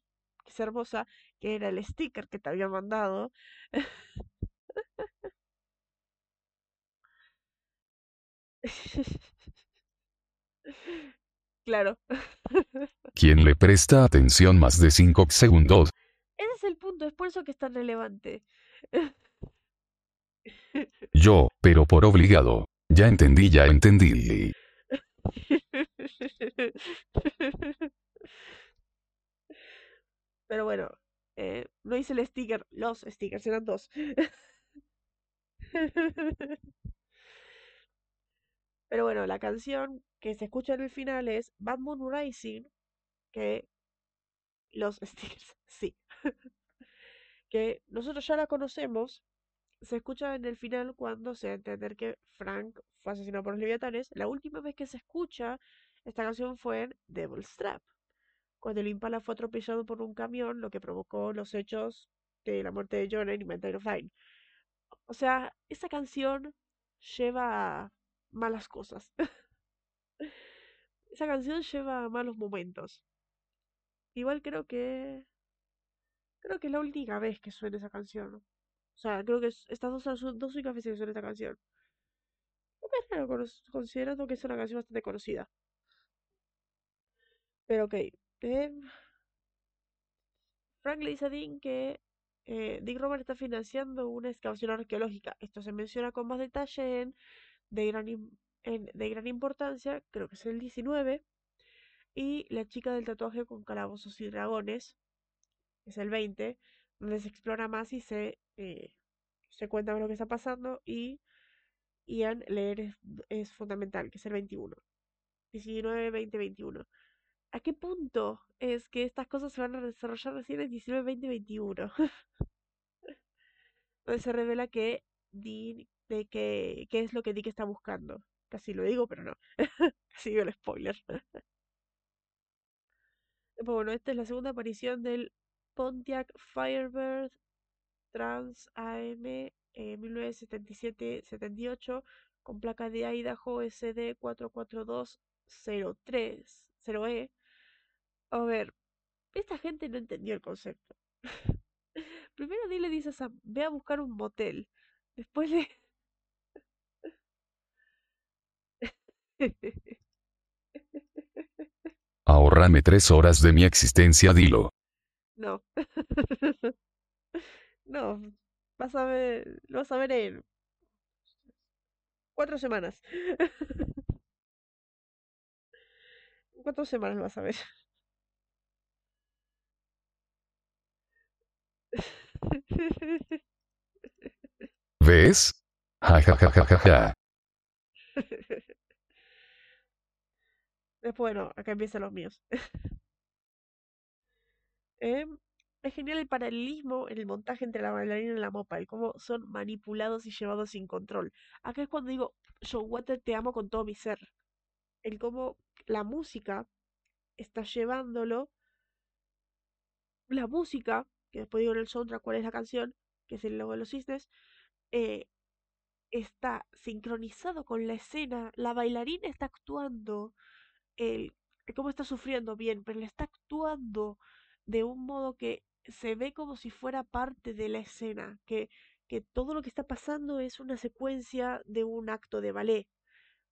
es hermosa, que era el sticker que te había mandado. Claro.
¿Quién le presta atención más de 5 segundos?
Ese es el punto, es por eso que es tan relevante.
Yo, pero por obligado. Ya entendí, ya entendí.
Pero bueno, eh, no hice el sticker, los stickers eran dos. Pero bueno, la canción que se escucha en el final es Bad Moon Rising, que los stickers, sí, que nosotros ya la conocemos, se escucha en el final cuando se da a entender que Frank fue asesinado por los leviatanes. La última vez que se escucha esta canción fue en Devil's Trap, cuando el Impala fue atropellado por un camión, lo que provocó los hechos de la muerte de John en of Fine. O sea, esa canción lleva malas cosas. Esa canción lleva malos momentos. Igual creo que. Creo que es la única vez que suena esa canción. O sea, creo que estas dos son las dos únicas veces que suena esta canción. Es raro considerando que es una canción bastante conocida. Pero ok. Frank le dice a Dean que eh, Dick Robert está financiando una excavación arqueológica. Esto se menciona con más detalle en de gran, de gran importancia, creo que es el 19, y La chica del tatuaje con calabozos y dragones, es el 20, donde se explora más y se, eh, se cuenta lo que está pasando y Ian leer es, fundamental, que es el 21. 19, 20, 21. ¿A qué punto es que estas cosas se van a desarrollar recién en 19, 20, 21? donde se revela que Dean de qué, qué es lo que Dick está buscando. Casi lo digo, pero no. Casi digo el spoiler. bueno, esta es la segunda aparición del Pontiac Firebird Trans AM 1977-78 con placa de Idaho SD 44203 0E. A ver, esta gente no entendió el concepto. Primero dile dice a Sam, ve a buscar un motel. Después le,
Ahorrame tres horas de mi existencia, dilo.
No. no. Vas a ver. Lo vas a ver en. Cuatro semanas. cuatro semanas lo vas a ver.
¿Ves? Ja, ja, ja, ja, ja, ja.
Después, bueno, acá empiezan los míos. Em, es genial el paralelismo en el montaje entre la bailarina y la mopa, el cómo son manipulados y llevados sin control. Acá es cuando digo, John Water te amo con todo mi ser. El cómo la música está llevándolo. La música, que después digo en el soundtrack cuál es la canción, que es el logo de los cisnes, eh, está sincronizado con la escena. La bailarina está actuando él, cómo está sufriendo bien, pero le está actuando de un modo que se ve como si fuera parte de la escena, que, que todo lo que está pasando es una secuencia de un acto de ballet,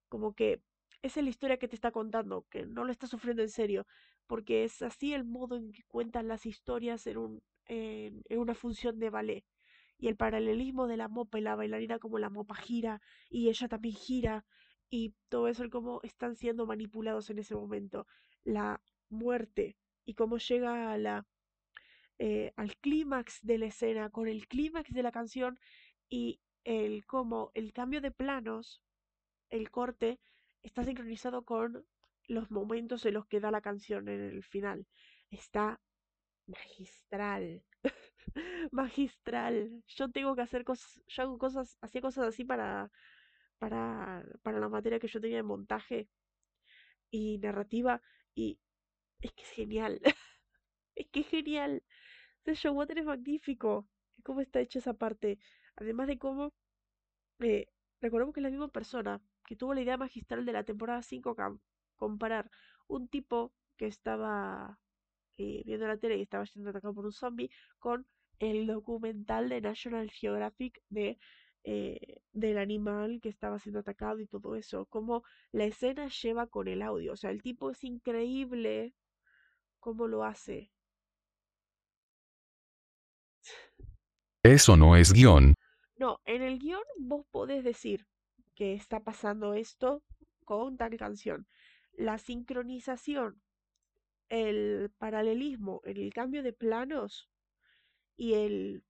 como que esa es la historia que te está contando, que no lo está sufriendo en serio, porque es así el modo en que cuentan las historias en, un, en una función de ballet. Y el paralelismo de la mopa y la bailarina como la mopa gira y ella también gira y todo eso, cómo están siendo manipulados en ese momento, la muerte y cómo llega a la, eh, al clímax de la escena, con el clímax de la canción y el cómo el cambio de planos, el corte, está sincronizado con los momentos en los que da la canción en el final. Está magistral. magistral. Yo tengo que hacer cosas, yo hago cosas, hacía cosas así para para, para la materia que yo tenía de montaje. y narrativa y es que es genial. es que es genial. Ese Water es magnífico. Cómo está hecha esa parte. Además de cómo eh, recordemos que es la misma persona que tuvo la idea magistral de la temporada 5 comparar un tipo que estaba eh, viendo la tele y estaba siendo atacado por un zombie con el documental de National Geographic de eh, del animal que estaba siendo atacado y todo eso, como la escena lleva con el audio, o sea, el tipo es increíble cómo lo hace.
Eso no es guion.
No, en el guion vos podés decir que está pasando esto con tal canción. La sincronización, el paralelismo, el cambio de planos y el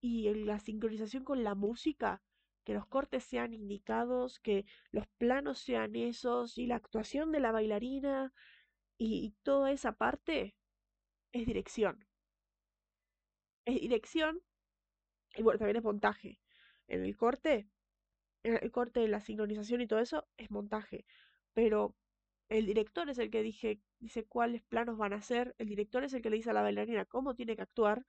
y la sincronización con la música, que los cortes sean indicados, que los planos sean esos y la actuación de la bailarina y, toda esa parte es dirección. Es dirección y bueno, también es montaje. En el corte, en el corte, la sincronización y todo eso es montaje. Pero el director es el que dije, dice cuáles planos van a ser. El director es el que le dice a la bailarina cómo tiene que actuar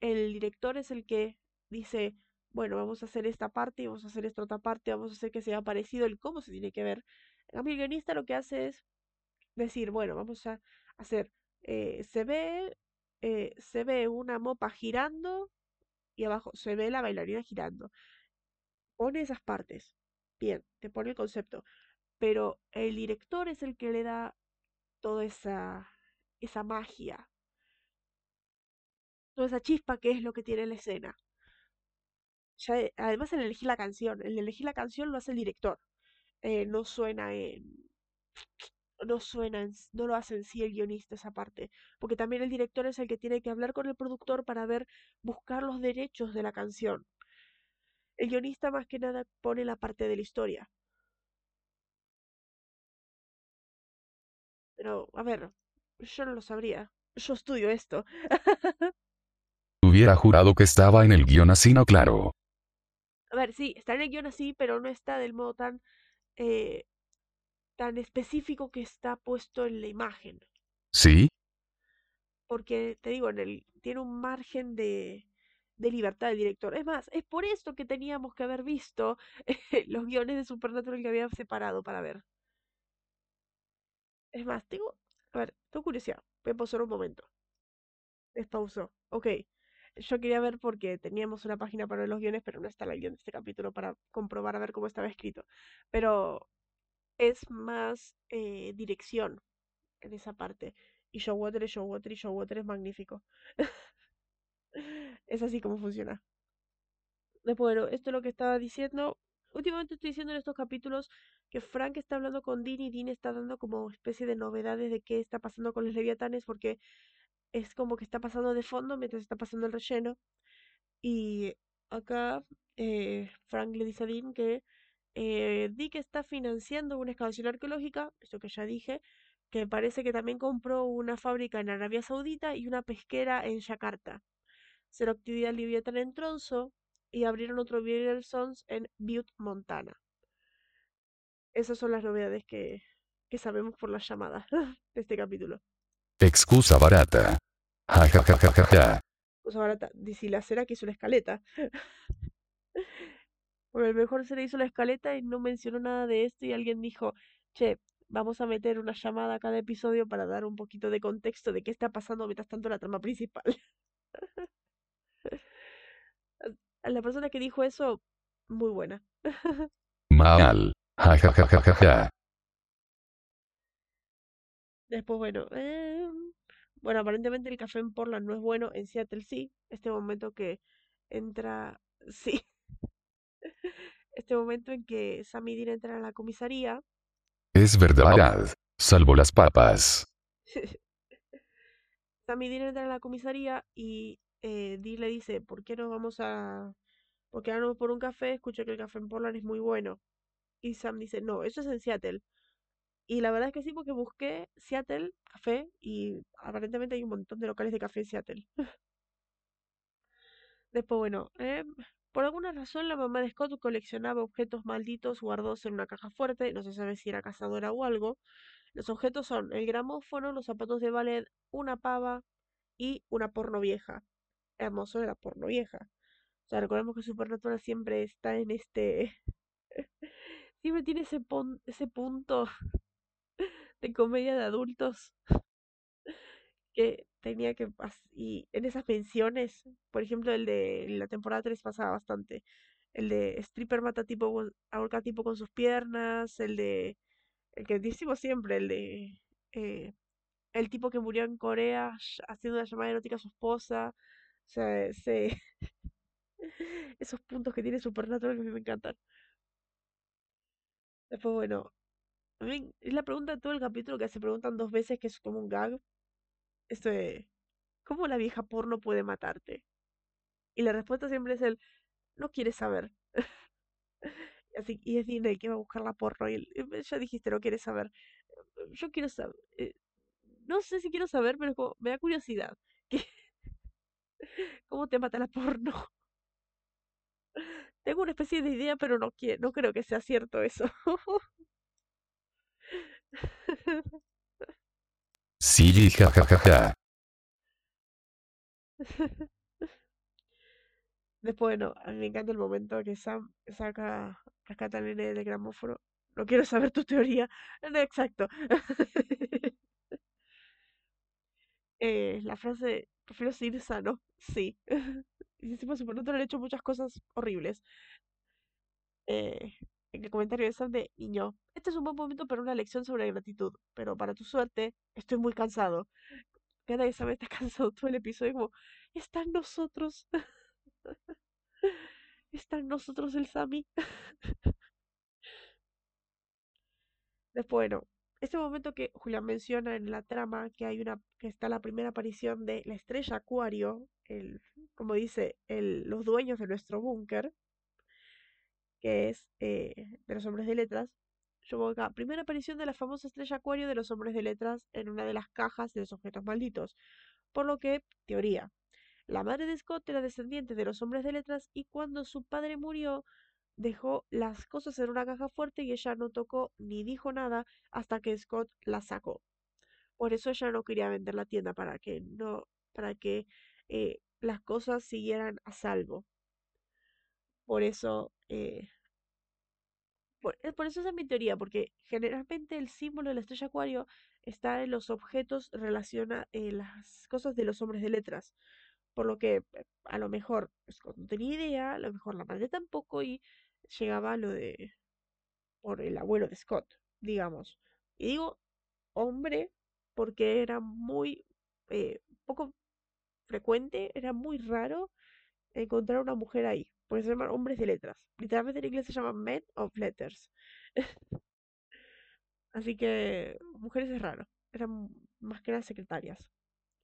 el director es el que dice, bueno, vamos a hacer esta parte vamos a hacer esta otra parte, vamos a hacer que sea parecido el cómo se tiene que ver. En cambio, el guionista lo que hace es decir, bueno, vamos a hacer, eh, se ve, eh, se ve una mopa girando y abajo se ve la bailarina girando. Pone esas partes. Bien, te pone el concepto. Pero el director es el que le da toda esa, esa magia, toda esa chispa que es lo que tiene la escena. Ya, además el elegir la canción, el elegir la canción lo hace el director. Eh, no suena en. No suena no lo hace en sí el guionista esa parte. Porque también el director es el que tiene que hablar con el productor para ver, buscar los derechos de la canción. El guionista más que nada pone la parte de la historia. Pero, a ver, yo no lo sabría. Yo estudio esto.
Hubiera jurado que estaba en el guion así, no claro.
A ver, sí, está en el guion así, pero no está del modo tan, eh, tan específico que está puesto en la imagen.
¿Sí?
Porque, te digo, en el, tiene un margen de, de libertad del director. Es más, es por esto que teníamos que haber visto los guiones de Supernatural que había separado para ver. Es más, tengo, a ver, tengo curiosidad. Voy a pausar un momento. Despausó. Ok yo quería ver porque teníamos una página para los guiones, pero no está el guion de este capítulo para comprobar a ver cómo estaba escrito. Pero es más eh, dirección en esa parte. Y Showwater es Showwater y Showwater es magnífico. es así como funciona. Después, bueno, esto es lo que estaba diciendo. Últimamente estoy diciendo en estos capítulos que Frank está hablando con Dean y Dean está dando como especie de novedades de qué está pasando con los leviatanes porque es como que está pasando de fondo mientras está pasando el relleno. Y acá eh, Frank le dice a Dean que eh, Dick está financiando una excavación arqueológica, esto que ya dije, que parece que también compró una fábrica en Arabia Saudita y una pesquera en Yakarta. Cero actividad liviana en Tronzo y abrieron otro Sons en Butte, Montana. Esas son las novedades que, que sabemos por las llamadas de este capítulo.
Excusa barata. Ja, ja, ja, ja, ja, ja.
Excusa barata. Dice la cera que hizo la escaleta. Bueno, el mejor se le hizo la escaleta y no mencionó nada de esto y alguien dijo, che, vamos a meter una llamada a cada episodio para dar un poquito de contexto de qué está pasando mientras tanto la trama principal. a la persona que dijo eso, muy buena.
Mal. Ja, ja, ja.
Después, bueno, eh, bueno, aparentemente el café en Portland no es bueno, en Seattle sí. Este momento que entra, sí. Este momento en que Sam y Dean entran a la comisaría.
Es verdad, salvo las papas.
Sam y Dean entran a la comisaría y eh, Dean le dice, ¿por qué no vamos a... ¿Por qué no vamos por un café? Escuché que el café en Portland es muy bueno. Y Sam dice, no, eso es en Seattle. Y la verdad es que sí, porque busqué Seattle café y aparentemente hay un montón de locales de café en Seattle. Después, bueno, eh, Por alguna razón, la mamá de Scott coleccionaba objetos malditos guardados en una caja fuerte, no se sabe si era cazadora o algo. Los objetos son el gramófono, los zapatos de ballet, una pava y una porno vieja. Hermoso de la porno vieja. O sea, recordemos que Supernatural siempre está en este... siempre tiene ese, ese punto de comedia de adultos que tenía que y en esas pensiones, por ejemplo, el de la temporada 3 pasaba bastante. El de stripper mata tipo ahorca tipo con sus piernas, el de el que decimos siempre, el de eh, el tipo que murió en Corea haciendo una llamada erótica a su esposa. O sea, ese, esos puntos que tiene Supernatural que a mí me encantan. Después, bueno, es la pregunta de todo el capítulo que se preguntan dos veces, que es como un gag. Esto ¿cómo la vieja porno puede matarte? Y la respuesta siempre es el, no quieres saber. Así, y es Disney que va a buscar la porno. Y ya dijiste, no quieres saber. Yo quiero saber. Eh, no sé si quiero saber, pero me da curiosidad. ¿Cómo te mata la porno? Tengo una especie de idea, pero no, quiero, no creo que sea cierto eso.
Sí, jajajaja.
Después, bueno, a mí me encanta el momento que Sam saca, rescata al nene del gramófono. No quiero saber tu teoría. No, exacto. eh, la frase, prefiero seguir sano. Sí. y encima le he hecho muchas cosas horribles. Eh, en el comentario de Sam de niño, este es un buen momento para una lección sobre gratitud, pero para tu suerte, estoy muy cansado. Cada vez Sam está cansado todo el episodio, como, están nosotros. están nosotros el Sammy. Después, bueno, este momento que Julián menciona en la trama que hay una que está la primera aparición de la estrella Acuario, el, como dice, el, los dueños de nuestro búnker, que es eh, de los hombres de letras. Yo pongo acá, primera aparición de la famosa estrella Acuario de los hombres de letras en una de las cajas de los objetos malditos. Por lo que, teoría, la madre de Scott era descendiente de los hombres de letras y cuando su padre murió, dejó las cosas en una caja fuerte y ella no tocó ni dijo nada hasta que Scott la sacó. Por eso ella no quería vender la tienda para que no, para que eh, las cosas siguieran a salvo. Por eso, eh, eh, por, eso es mi teoría, porque generalmente el símbolo de la estrella acuario está en los objetos relaciona en las cosas de los hombres de letras. Por lo que a lo mejor Scott no tenía idea, a lo mejor la madre tampoco, y llegaba lo de por el abuelo de Scott, digamos. Y digo hombre porque era muy eh, poco frecuente, era muy raro encontrar una mujer ahí, porque se llaman hombres de letras. Literalmente en inglés se llaman men of letters. Así que mujeres es raro, eran más que eran secretarias.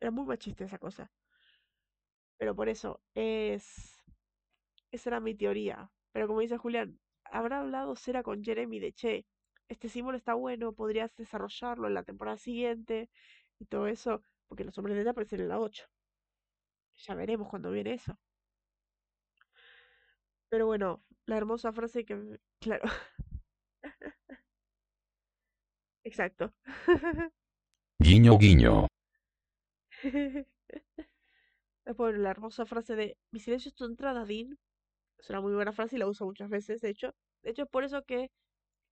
Era muy machista esa cosa. Pero por eso es... Esa era mi teoría. Pero como dice Julián, habrá hablado Cera con Jeremy de che, este símbolo está bueno, podrías desarrollarlo en la temporada siguiente y todo eso, porque los hombres de aparecen en la 8. Ya veremos cuando viene eso. Pero bueno, la hermosa frase que... Claro. Exacto.
Guiño, guiño.
Después la hermosa frase de mi silencio es tu entrada, Dean. Es una muy buena frase y la uso muchas veces, de hecho. De hecho, es por eso que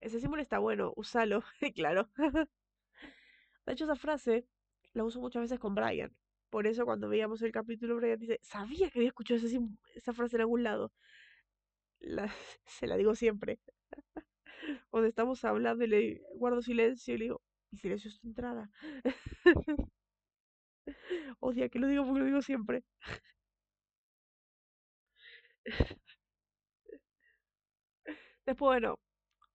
ese símbolo está bueno, úsalo, claro. De hecho, esa frase la uso muchas veces con Brian. Por eso cuando veíamos el capítulo, Brian dice, sabía que había escuchado esa frase en algún lado. se la digo siempre. Cuando estamos hablando y le guardo silencio y le digo, silencio es tu entrada. Odia que lo digo porque lo digo siempre. Después, bueno,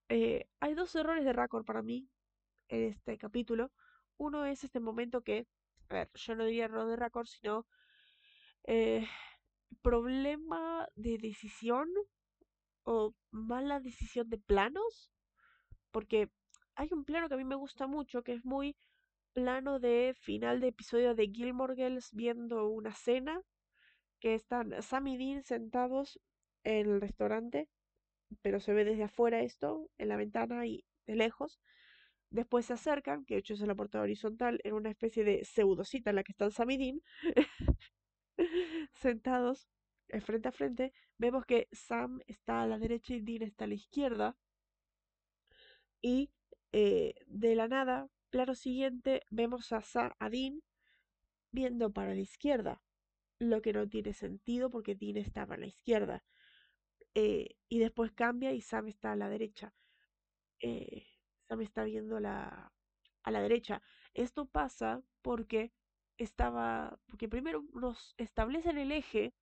eh, hay dos errores de Raccord para mí en este capítulo. Uno es este momento que, a ver, yo no diría error de Raccord, sino eh, problema de decisión o mala decisión de planos. Porque hay un plano que a mí me gusta mucho, que es muy plano de final de episodio de Gilmore Girls viendo una cena, que están Sam y Dean sentados en el restaurante, pero se ve desde afuera esto, en la ventana y de lejos. Después se acercan, que de hecho es en la portada horizontal, en una especie de pseudocita en la que están Sam y Dean, sentados eh, frente a frente. Vemos que Sam está a la derecha y Dean está a la izquierda. Y eh, de la nada, plano siguiente, vemos a, Sa- a Dean viendo para la izquierda, lo que no tiene sentido porque Dean estaba a la izquierda. Eh, y después cambia y Sam está a la derecha. Eh, Sam está viendo la, a la derecha. Esto pasa porque estaba, porque primero nos establecen el eje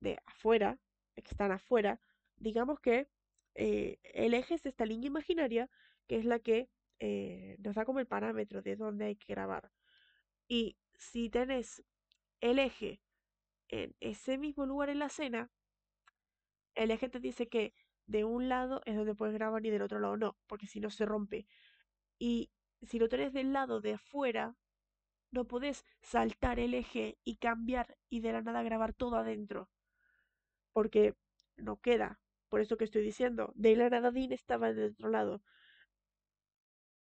de afuera, que están afuera. Digamos que eh, el eje es esta línea imaginaria, que es la que nos da como el parámetro de dónde hay que grabar. Y si tenés el eje en ese mismo lugar en la escena, el eje te dice que de un lado es donde puedes grabar y del otro lado no, porque si no se rompe. Y si lo tenés del lado de afuera, no podés saltar el eje y cambiar y de la nada grabar todo adentro, porque no queda. Por eso que estoy diciendo, de la nada Dean estaba del otro lado.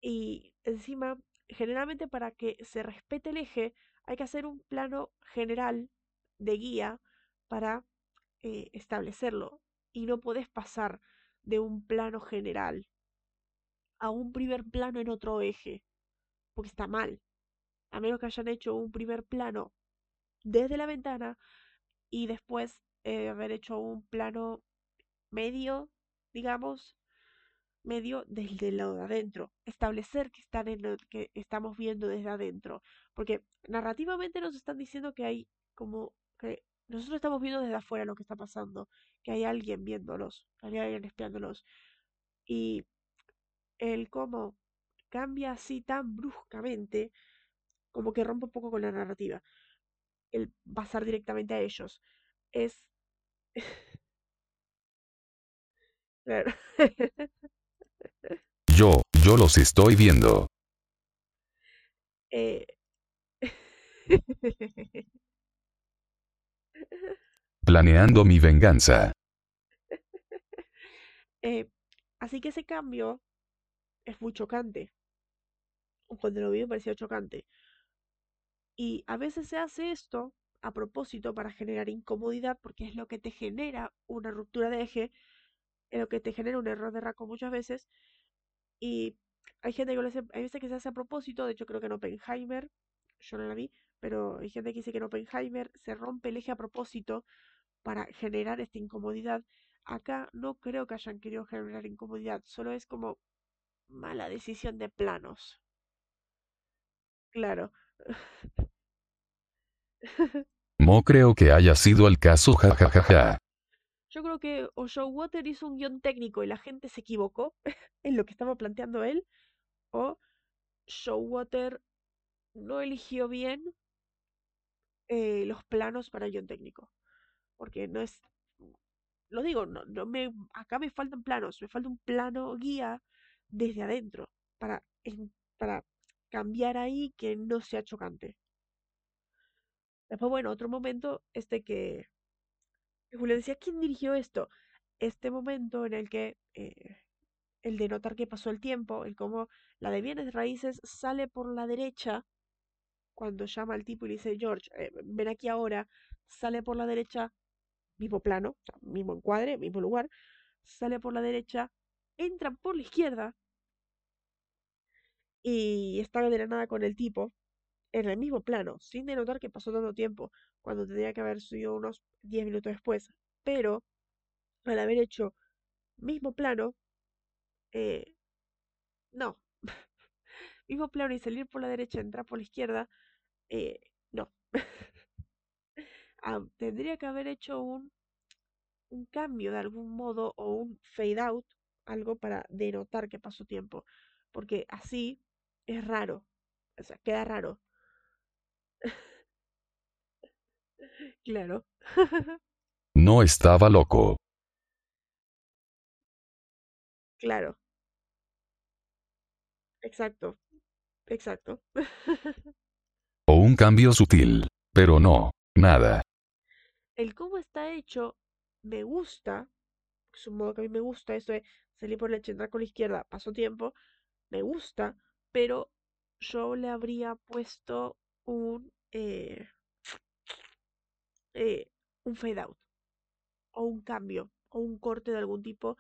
Y encima, generalmente para que se respete el eje, hay que hacer un plano general de guía para eh, establecerlo. Y no podés pasar de un plano general a un primer plano en otro eje, porque está mal. A menos que hayan hecho un primer plano desde la ventana y después eh, haber hecho un plano medio, digamos, medio desde el lado de adentro. Establecer que están en lo que estamos viendo desde adentro. Porque narrativamente nos están diciendo que hay como que nosotros estamos viendo desde afuera lo que está pasando, que hay alguien viéndolos, que hay alguien espiándolos. Y el cómo cambia así tan bruscamente, como que rompe un poco con la narrativa. El pasar directamente a ellos. Es.
Yo, yo los estoy viendo.
Eh,
Planeando mi venganza.
eh, así que ese cambio es muy chocante. Cuando lo vi me pareció chocante. Y a veces se hace esto a propósito para generar incomodidad porque es lo que te genera una ruptura de eje, es lo que te genera un error de raco muchas veces. Y hay gente que hace, que se hace a propósito, de hecho creo que en Oppenheimer, yo no la vi, pero hay gente que dice que en Oppenheimer se rompe el eje a propósito para generar esta incomodidad. Acá no creo que hayan querido generar incomodidad, solo es como mala decisión de planos. Claro.
No creo que haya sido el caso, jajajaja.
Yo creo que o Joe Water hizo un guion técnico y la gente se equivocó en lo que estaba planteando él, o Joe Water no eligió bien eh, los planos para el guion técnico. Porque no es. Lo digo, no, no me, acá me faltan planos, me falta un plano guía desde adentro para, para cambiar ahí que no sea chocante. Después, bueno, otro momento, este que, que Julio decía, ¿quién dirigió esto? Este momento en el que eh, el de notar que pasó el tiempo, el cómo la de bienes raíces sale por la derecha cuando llama al tipo y le dice, George, eh, ven aquí ahora, sale por la derecha, mismo plano, mismo encuadre, mismo lugar, sale por la derecha, entran por la izquierda y están de la nada con el tipo en el mismo plano, sin denotar que pasó tanto tiempo, cuando tendría que haber sido unos 10 minutos después. Pero al haber hecho mismo plano, eh, no, mismo plano y salir por la derecha, entrar por la izquierda, eh, no. Ah, tendría que haber hecho un, un cambio de algún modo o un fade out, algo para denotar que pasó tiempo, porque así es raro, o sea, queda raro, claro,
No estaba loco.
claro, exacto, exacto.
Un cambio sutil. Pero no, nada.
El cómo está hecho me gusta, es un modo que a mí me gusta, eso de salir por la entrar con la izquierda, paso tiempo, me gusta, pero yo le habría puesto un, eh, eh, un fade out, o un cambio, o un corte de algún tipo,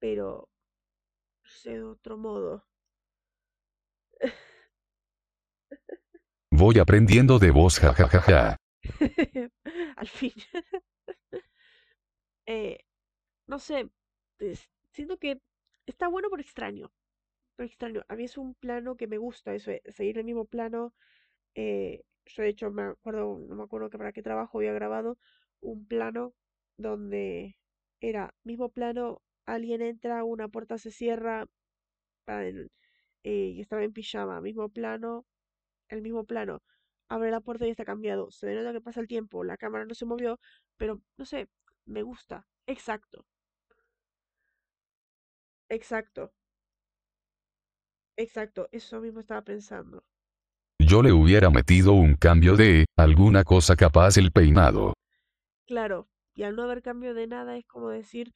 pero sé, de otro modo.
Voy aprendiendo de vos, jajajaja.
Al fin. Eh, no sé, siento que está bueno pero extraño. Pero extraño. A mí es un plano que me gusta, eso seguir el mismo plano. eh, yo de hecho me acuerdo, no me acuerdo que para qué trabajo había grabado un plano donde era mismo plano, alguien entra, una puerta se cierra eh, y estaba en pijama, mismo plano, el mismo plano. Abre la puerta y está cambiado. Se denota que pasa el tiempo, la cámara no se movió, pero no sé, me gusta. Exacto, exacto, exacto. Eso mismo estaba pensando.
Yo le hubiera metido un cambio de alguna cosa capaz el peinado.
Claro, y al no haber cambio de nada es como decir,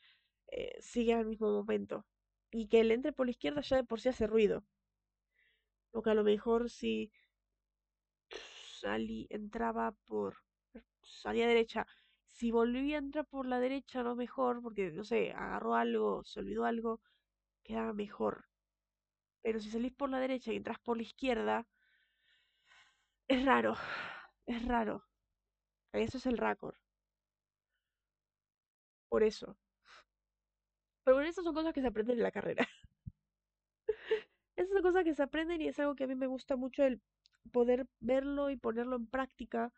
eh, sigue al mismo momento. Y que él entre por la izquierda ya de por sí hace ruido. Porque a lo mejor si salí, entraba por, salía derecha. Si volvía a entrar por la derecha, lo mejor, porque no sé, agarró algo, se olvidó algo, quedaba mejor. Pero si salís por la derecha y entras por la izquierda, es raro, es raro. Eso es el récord, por eso. Pero bueno, esas son cosas que se aprenden en la carrera. Esas son cosas que se aprenden y es algo que a mí me gusta mucho el poder verlo y ponerlo en práctica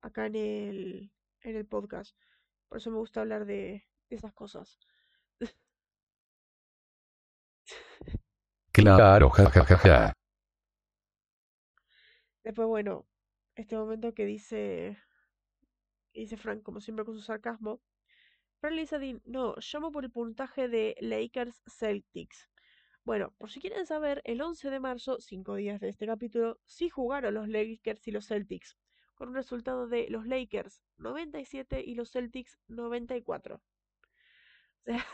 acá en el, en el podcast. Por eso me gusta hablar de, de esas cosas.
Claro, jajajaja.
Después, bueno, este momento que dice, dice Frank, como siempre con su sarcasmo. Frank le dice a Dean, no, llamo por el puntaje de Lakers Celtics. Bueno, por si quieren saber, el 11 de marzo, cinco días de este capítulo, sí jugaron los Lakers y los Celtics, con un resultado de los Lakers 97 y los Celtics 94. O sea,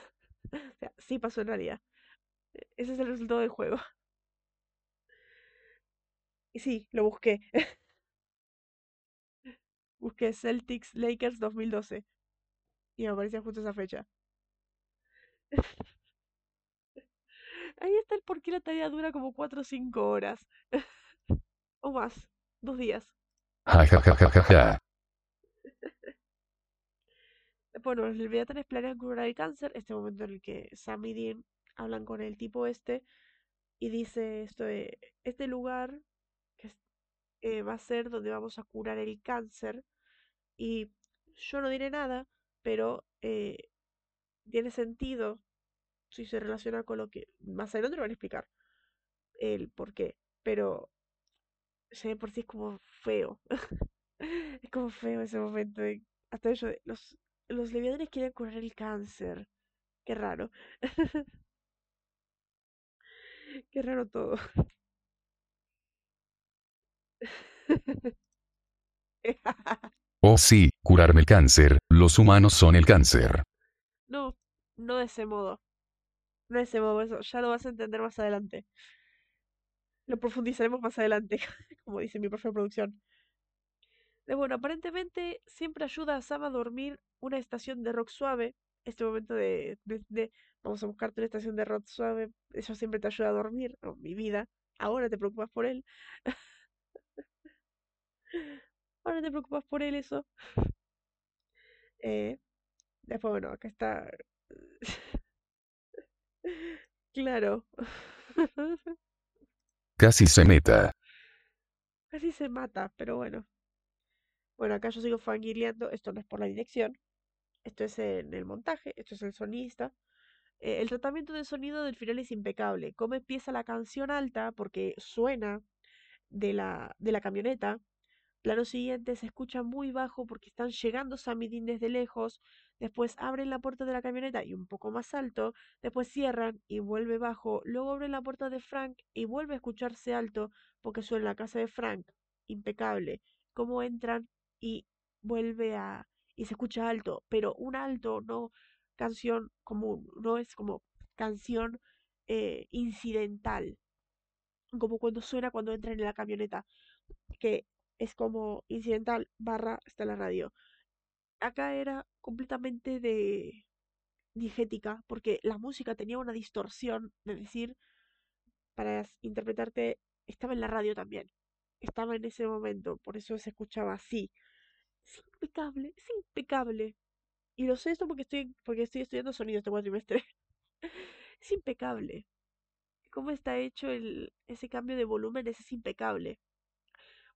o sea, sí pasó en realidad. E- Ese es el resultado del juego. Y sí, lo busqué. Busqué Celtics Lakers 2012 y me aparecía justo esa fecha. Ahí está el por qué la tarea dura como 4 o 5 horas. O más, dos días.
Jajajajaja.
Bueno, los leviatanes planean curar el cáncer, este momento en el que Sam y Dean hablan con el tipo este y dice esto de, este lugar que eh, va a ser donde vamos a curar el cáncer y yo no diré nada, pero eh, tiene sentido si se relaciona con lo que más adelante lo van a explicar el por qué, pero ya de por sí es como feo, es como feo ese momento, de- hasta ellos, de, los, los leviatanes quieren curar el cáncer, qué raro. Qué raro todo.
Oh sí, curarme el cáncer, los humanos son el cáncer.
No, no de ese modo. No de modo, eso ya lo vas a entender más adelante. Lo profundizaremos más adelante, como dice mi profe de producción. Eh, bueno, aparentemente siempre ayuda a Sam a dormir una estación de rock suave. Este momento de, de, de, vamos a buscarte una estación de rock suave, eso siempre te ayuda a dormir. Mi vida, ahora te preocupas por él. Ahora te preocupas por él, eso. Eh, después, bueno, acá está. Claro.
Casi se meta.
Casi se mata, pero bueno. Bueno, acá yo sigo fangirleando. Esto no es por la dirección. Esto es en el montaje. Esto es el sonista. Eh, el tratamiento de sonido del final es impecable. Cómo empieza la canción alta, porque suena de la, de la camioneta. Plano siguiente se escucha muy bajo porque están llegando Sam y Dean desde lejos. Después abren la puerta de la camioneta y un poco más alto. Después cierran y vuelve bajo. Luego abren la puerta de Frank y vuelve a escucharse alto porque suena en la casa de Frank. Impecable. Cómo entran y vuelve a... y se escucha alto, pero un alto, no canción común, no es como canción eh, incidental, como cuando suena cuando entran en la camioneta, que es como incidental barra está la radio. Acá era completamente de digética, porque la música tenía una distorsión, de decir, para interpretarte, estaba en la radio también, estaba en ese momento, por eso se escuchaba así. Es impecable, es impecable. Y lo sé esto porque estoy, porque estoy estudiando sonido este cuatrimestre. es impecable. Cómo está hecho el, ese cambio de volumen es impecable.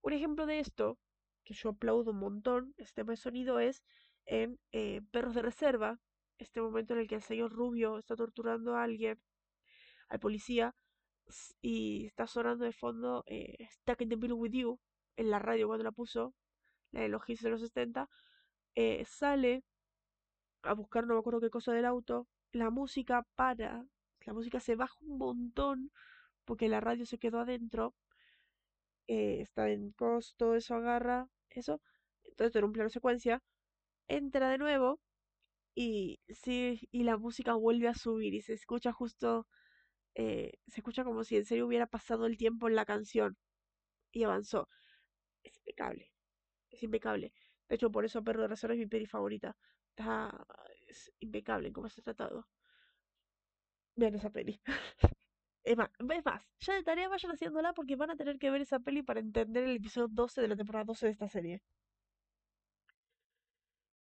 Un ejemplo de esto, que yo aplaudo un montón, este tema de sonido, es en eh, Perros de Reserva, este momento en el que el señor Rubio está torturando a alguien, al policía, y está sonando de fondo eh, Stuck in the Middle with You, en la radio cuando la puso, la de los de los 70, eh, sale a buscar no me acuerdo qué cosa del auto, la música para, la música se baja un montón porque la radio se quedó adentro, eh, está en costo, eso agarra, eso, entonces tiene un plano secuencia, entra de nuevo y sí, y la música vuelve a subir y se escucha justo, eh, se escucha como si en serio hubiera pasado el tiempo en la canción y avanzó. Es impecable, es impecable. De hecho, por eso Perro de Reserva es mi peli favorita. Está es impecable en cómo está tratado. Vean esa peli. es, más, es más, ya de tarea vayan haciéndola porque van a tener que ver esa peli para entender el episodio 12 de la temporada 12 de esta serie.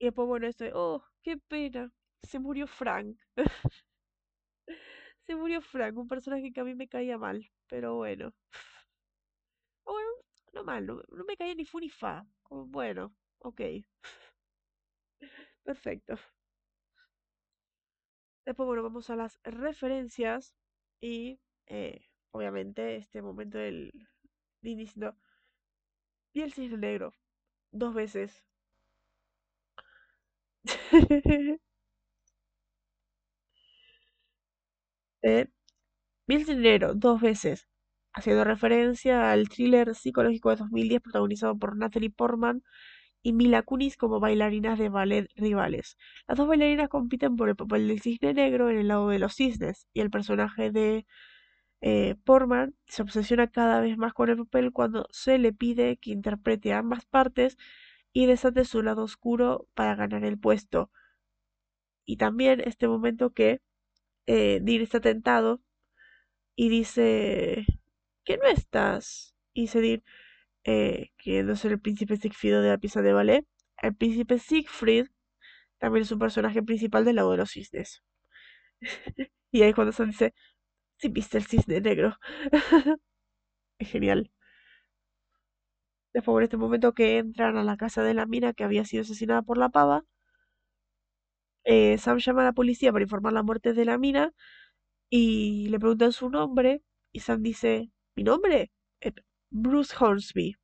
Y después, bueno, esto de, oh, qué pena, se murió Frank. se murió Frank, un personaje que a mí me caía mal, pero bueno. Bueno, no mal, no, me caía ni fu ni fa. Bueno, ok. Perfecto. Después, bueno, vamos a las referencias y eh, obviamente este momento del diciendo y el cisne negro dos veces eh, cisne negro dos veces haciendo referencia al thriller psicológico de 2010 protagonizado por Natalie Portman y Mila Kunis como bailarinas de ballet rivales. Las dos bailarinas compiten por el papel del cisne negro en el lado de los cisnes y el personaje de eh, Portman se obsesiona cada vez más con el papel cuando se le pide que interprete ambas partes y desate su lado oscuro para ganar el puesto. Y también este momento que eh, está tentado y dice que no estás. Y dice Dean, eh, que no es el príncipe Siegfried de la pieza de ballet. El príncipe Siegfried también es un personaje principal del lado de los cisnes. y ahí cuando se dice, si viste el cisne negro. genial. Después en este momento que entran a la casa de la mina que había sido asesinada por la pava, eh, Sam llama a la policía para informar la muerte de la mina y le preguntan su nombre y Sam dice, ¿mi nombre? Eh, Bruce Hornsby.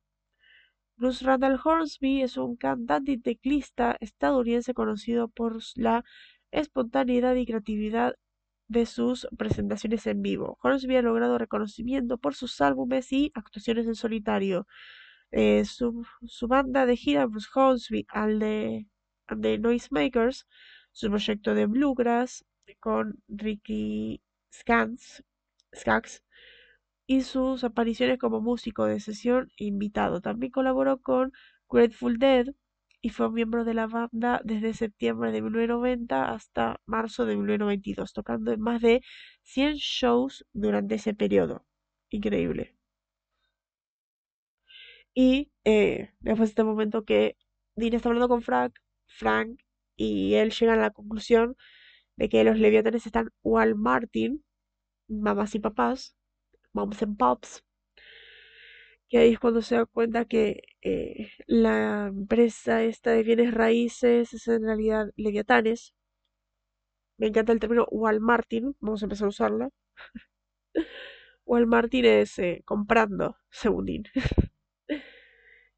Bruce Randall Hornsby es un cantante y teclista estadounidense conocido por la espontaneidad y creatividad de sus presentaciones en vivo. Hornsby ha logrado reconocimiento por sus álbumes y actuaciones en solitario. Eh, su, banda de gira Bruce Hornsby al de, The Noisemakers, su proyecto de bluegrass con Ricky Skans, Skaggs y sus apariciones como músico de sesión invitado. También colaboró con Grateful Dead y fue miembro de la banda desde septiembre de 1990 hasta marzo de 1992, tocando en más de 100 shows durante ese periodo. Increíble. Y eh, después de este momento que Dean está hablando con Frank, Frank y él llegan a la conclusión de que los leviatanes están Wal Martin, mamás y papás, moms and pops, que ahí es cuando se da cuenta que eh, la empresa esta de bienes raíces es en realidad Leviatanes. Me encanta el término Walmartin, vamos a empezar a usarlo. Walmartin es eh, comprando, según Dean.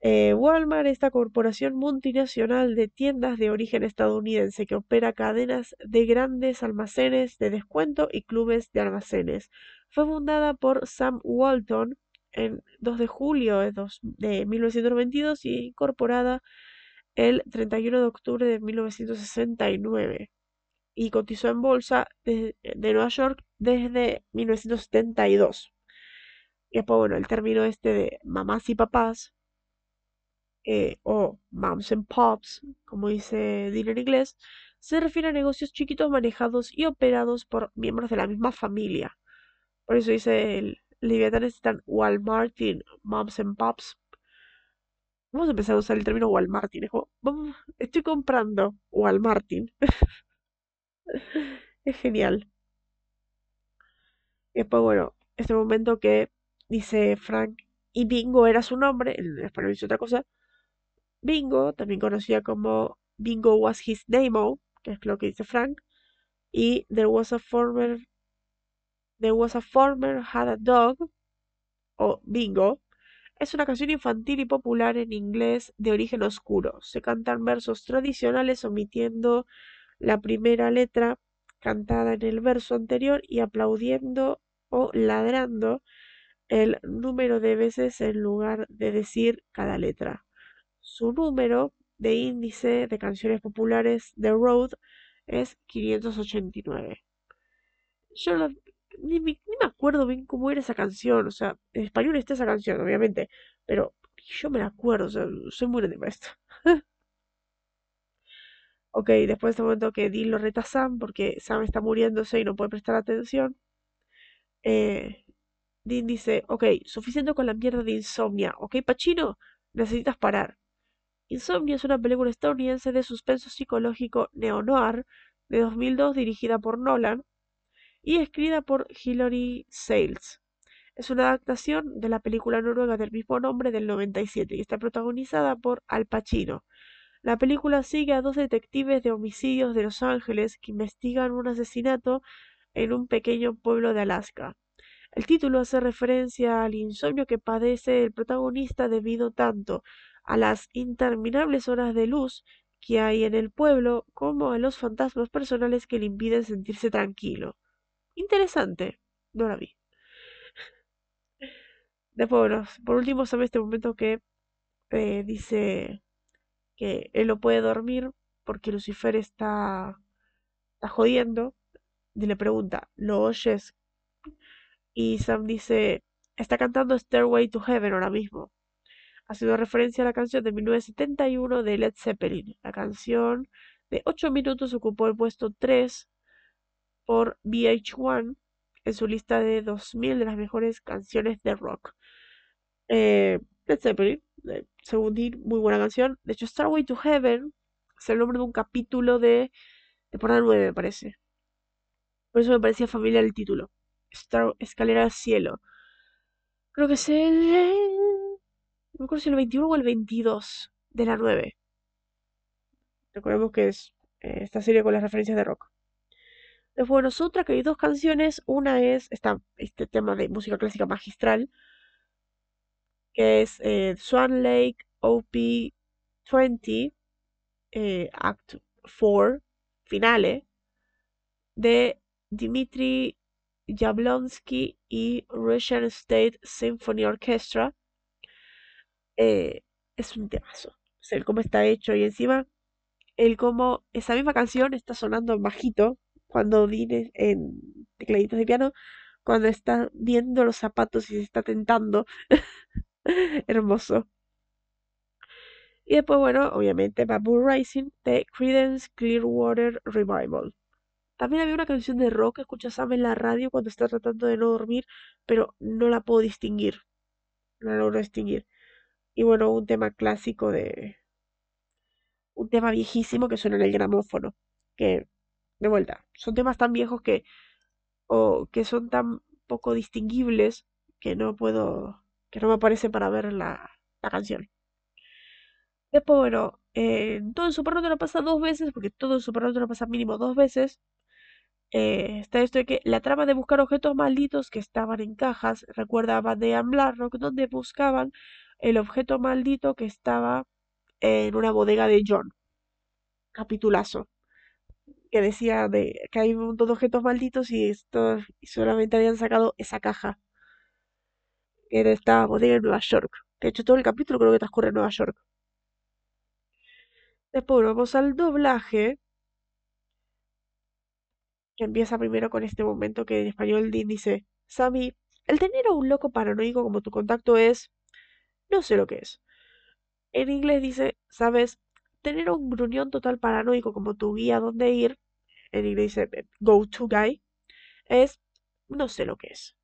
Eh, Walmart, esta corporación multinacional de tiendas de origen estadounidense que opera cadenas de grandes almacenes de descuento y clubes de almacenes. Fue fundada por Sam Walton en 2 de julio de, 1992 y incorporada el 31 de octubre de 1969 y cotizó en bolsa de, de Nueva York desde 1972. Y después, bueno, el término este de mamás y papás, eh, o moms and pops, como dice Dean en inglés, se refiere a negocios chiquitos manejados y operados por miembros de la misma familia. Por eso dice el Leviathan están Walmartin, moms and pops. Vamos a empezar a usar el término Walmartin. Es vamos, estoy comprando Walmartin. es genial. Y después, bueno, este momento que dice Frank, y Bingo era su nombre, en español dice otra cosa. Bingo, también conocida como Bingo was his name, que es lo que dice Frank. Y there was a former, there was a former had a dog, o Bingo, es una canción infantil y popular en inglés de origen oscuro. Se cantan versos tradicionales omitiendo la primera letra cantada en el verso anterior y aplaudiendo o ladrando el número de veces en lugar de decir cada letra. Su número de índice de canciones populares de Road es 589. Yo ni, me acuerdo bien cómo era esa canción, o sea, en español está esa canción, obviamente, pero yo me la acuerdo, o sea, soy muy grande para esto. ok, después de este momento que Dean lo reta a Sam porque Sam está muriéndose y no puede prestar atención. Eh, Dean dice, ok, suficiente con la mierda de insomnia, ok, Pachino, necesitas parar. Insomnia es una película estadounidense de suspenso psicológico neo-noir de 2002 dirigida por Nolan y escrita por Hilary Sales. Es una adaptación de la película noruega del mismo nombre del 97 y está protagonizada por Al Pacino. La película sigue a dos detectives de homicidios de Los Ángeles que investigan un asesinato en un pequeño pueblo de Alaska. El título hace referencia al insomnio que padece el protagonista debido tanto a las interminables horas de luz que hay en el pueblo como a los fantasmas personales que le impiden sentirse tranquilo. Interesante, no la vi. Después, por último, sabe este momento que eh, dice que él no puede dormir porque Lucifer está, está jodiendo. Y le pregunta, ¿lo oyes? Y Sam dice, está cantando Stairway to Heaven ahora mismo haciendo referencia a la canción de 1971 de Led Zeppelin. La canción de 8 minutos ocupó el puesto 3 por VH1 en su lista de 2000 de las mejores canciones de rock. Eh, Led Zeppelin, eh, según Dean, muy buena canción. De hecho, Starway to Heaven es el nombre de un capítulo de temporada 9, me parece. Por eso me parecía familiar el título. Star Escalera al cielo. Creo que es el no me acuerdo si el 21 o el 22 de la 9. Recordemos que es eh, esta serie con las referencias de rock. Después, bueno, otra que hay dos canciones. Una es este tema de música clásica magistral, que es eh, Swan Lake OP20, eh, Act 4, Finale, de Dmitry Jablonsky y Russian State Symphony Orchestra eh, es un temazo. O sea, el cómo está hecho y encima el cómo esa misma canción está sonando bajito cuando viene en tecladitos de piano, cuando está viendo los zapatos y se está tentando. Hermoso. Y después, bueno, obviamente Bamboo Rising de Credence Clearwater Revival. También había una canción de rock que escucha Sam en la radio cuando está tratando de no dormir, pero no la puedo distinguir. No la logro distinguir. Y bueno, un tema clásico de... Un tema viejísimo que suena en el gramófono. Que, de vuelta, son temas tan viejos que... o que son tan poco distinguibles que no puedo... que no me aparece para ver la, la canción. Después, bueno, eh, todo en Super lo pasa dos veces, porque todo en Super lo pasa mínimo dos veces. Eh, está esto de que la trama de buscar objetos malditos que estaban en cajas recuerda a Bad Rock, donde buscaban el objeto maldito que estaba en una bodega de John. Capitulazo. Que decía de que hay un montón de objetos malditos y, esto, solamente habían sacado esa caja. Era esta bodega en Nueva York. De hecho, todo el capítulo creo que transcurre en Nueva York. Después vamos al doblaje, que empieza primero con este momento que en español Dean dice, Sammy, el tener a un loco paranoico como tu contacto es... no sé lo que es. En inglés dice, sabes, tener un gruñón total paranoico como tu guía a dónde ir, en inglés dice go-to guy, es... no sé lo que es.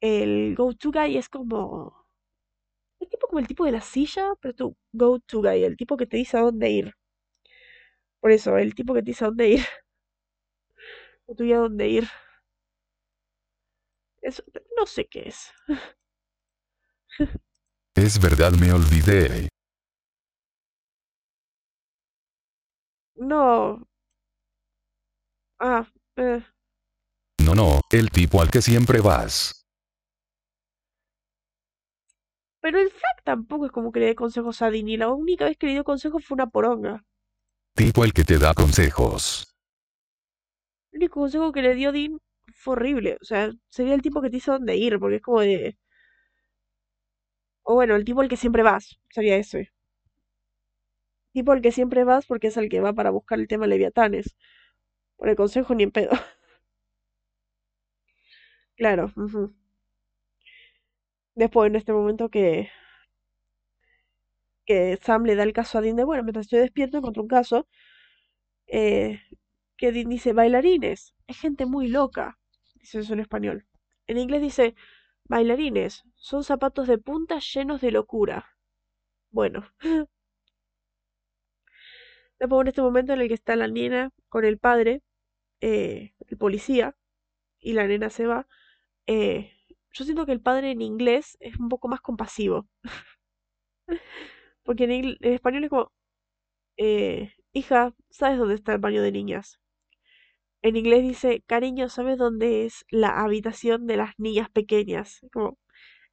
El go-to guy es como... Es tipo como el tipo de la silla, pero tu go-to guy, el tipo que te dice a dónde ir. Por eso, el tipo que te dice a dónde ir. tu guía a dónde ir. Eso, no sé qué es.
Es verdad, me olvidé.
No. Ah, eh.
No, no, el tipo al que siempre vas.
Pero el Frank tampoco es como que le dé consejos a Dini. La única vez que le dio consejos fue una poronga.
Tipo el que te da consejos.
El único consejo que le dio Dean fue horrible. O sea, sería el tipo que te dice dónde ir, porque es como de. O bueno, el tipo al que siempre vas. Sería ese. Tipo al que siempre vas porque es el que va para buscar el tema Leviatanes. Por el consejo ni en pedo. claro. Después, en este momento que, que Sam le da el caso a Dean de, bueno, mientras estoy despierto encontré un caso eh, que Dean dice bailarines. Es gente muy loca. Dice eso en español. En inglés dice bailarines. Son zapatos de punta llenos de locura. Bueno. Después, en este momento en el que está la nena con el padre, eh, el policía, y la nena se va, eh, yo siento que el padre en inglés es un poco más compasivo. Porque en, español es como, eh, hija, ¿sabes dónde está el baño de niñas? En inglés dice, cariño, ¿sabes dónde es la habitación de las niñas pequeñas? Como,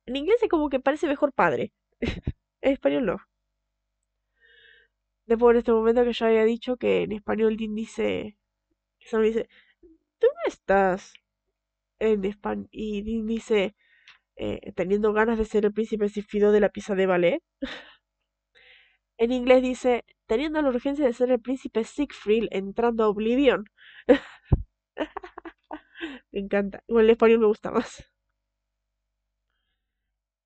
en inglés es como que parece mejor padre. En español no. Después en este momento que yo había dicho que en español Dean dice, que dice, tú no estás en español. Y Dean dice, eh, teniendo ganas de ser el príncipe Sifido de la pieza de ballet. En inglés dice, teniendo la urgencia de ser el príncipe Siegfried entrando a Oblivion. Me encanta. Igual el español me gusta más.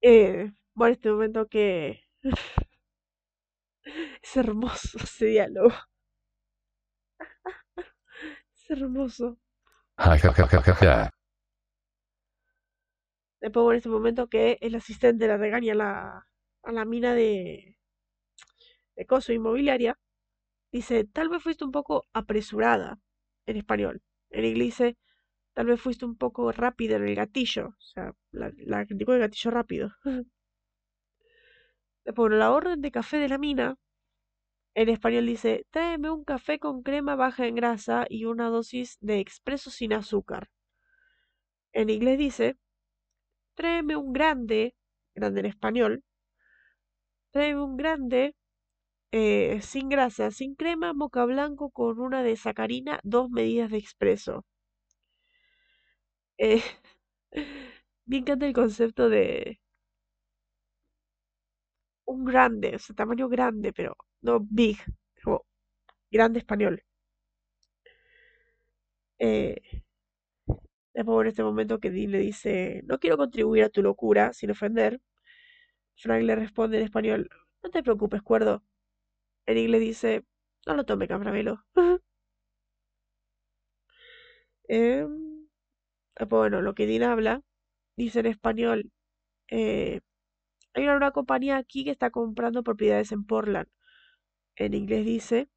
Eh, bueno, este momento que es hermoso ese diálogo. Es hermoso. Después, bueno, este momento que el asistente le regaña a la, a la mina de, de coso inmobiliaria. Dice, tal vez fuiste un poco apresurada en español. En inglés dice, tal vez fuiste un poco rápida en el gatillo. O sea, la, la criticó de gatillo rápido. Bueno, la orden de café de la mina, en español dice, tráeme un café con crema baja en grasa y una dosis de expreso sin azúcar. En inglés dice, tráeme un grande, grande en español, tráeme un grande eh, sin grasa, sin crema, moca blanco con una de sacarina, dos medidas de expreso. Eh, me encanta el concepto de un grande, o sea, tamaño grande, pero no big, como grande español. Eh, después en este momento que Dean le dice, no quiero contribuir a tu locura sin ofender, Frank le responde en español, no te preocupes, cuerdo. En inglés dice, no lo tome, Caramelo. Después, bueno, lo que Dean habla, dice en español, eh, hay una, una compañía aquí que está comprando propiedades en Portland. En inglés dice,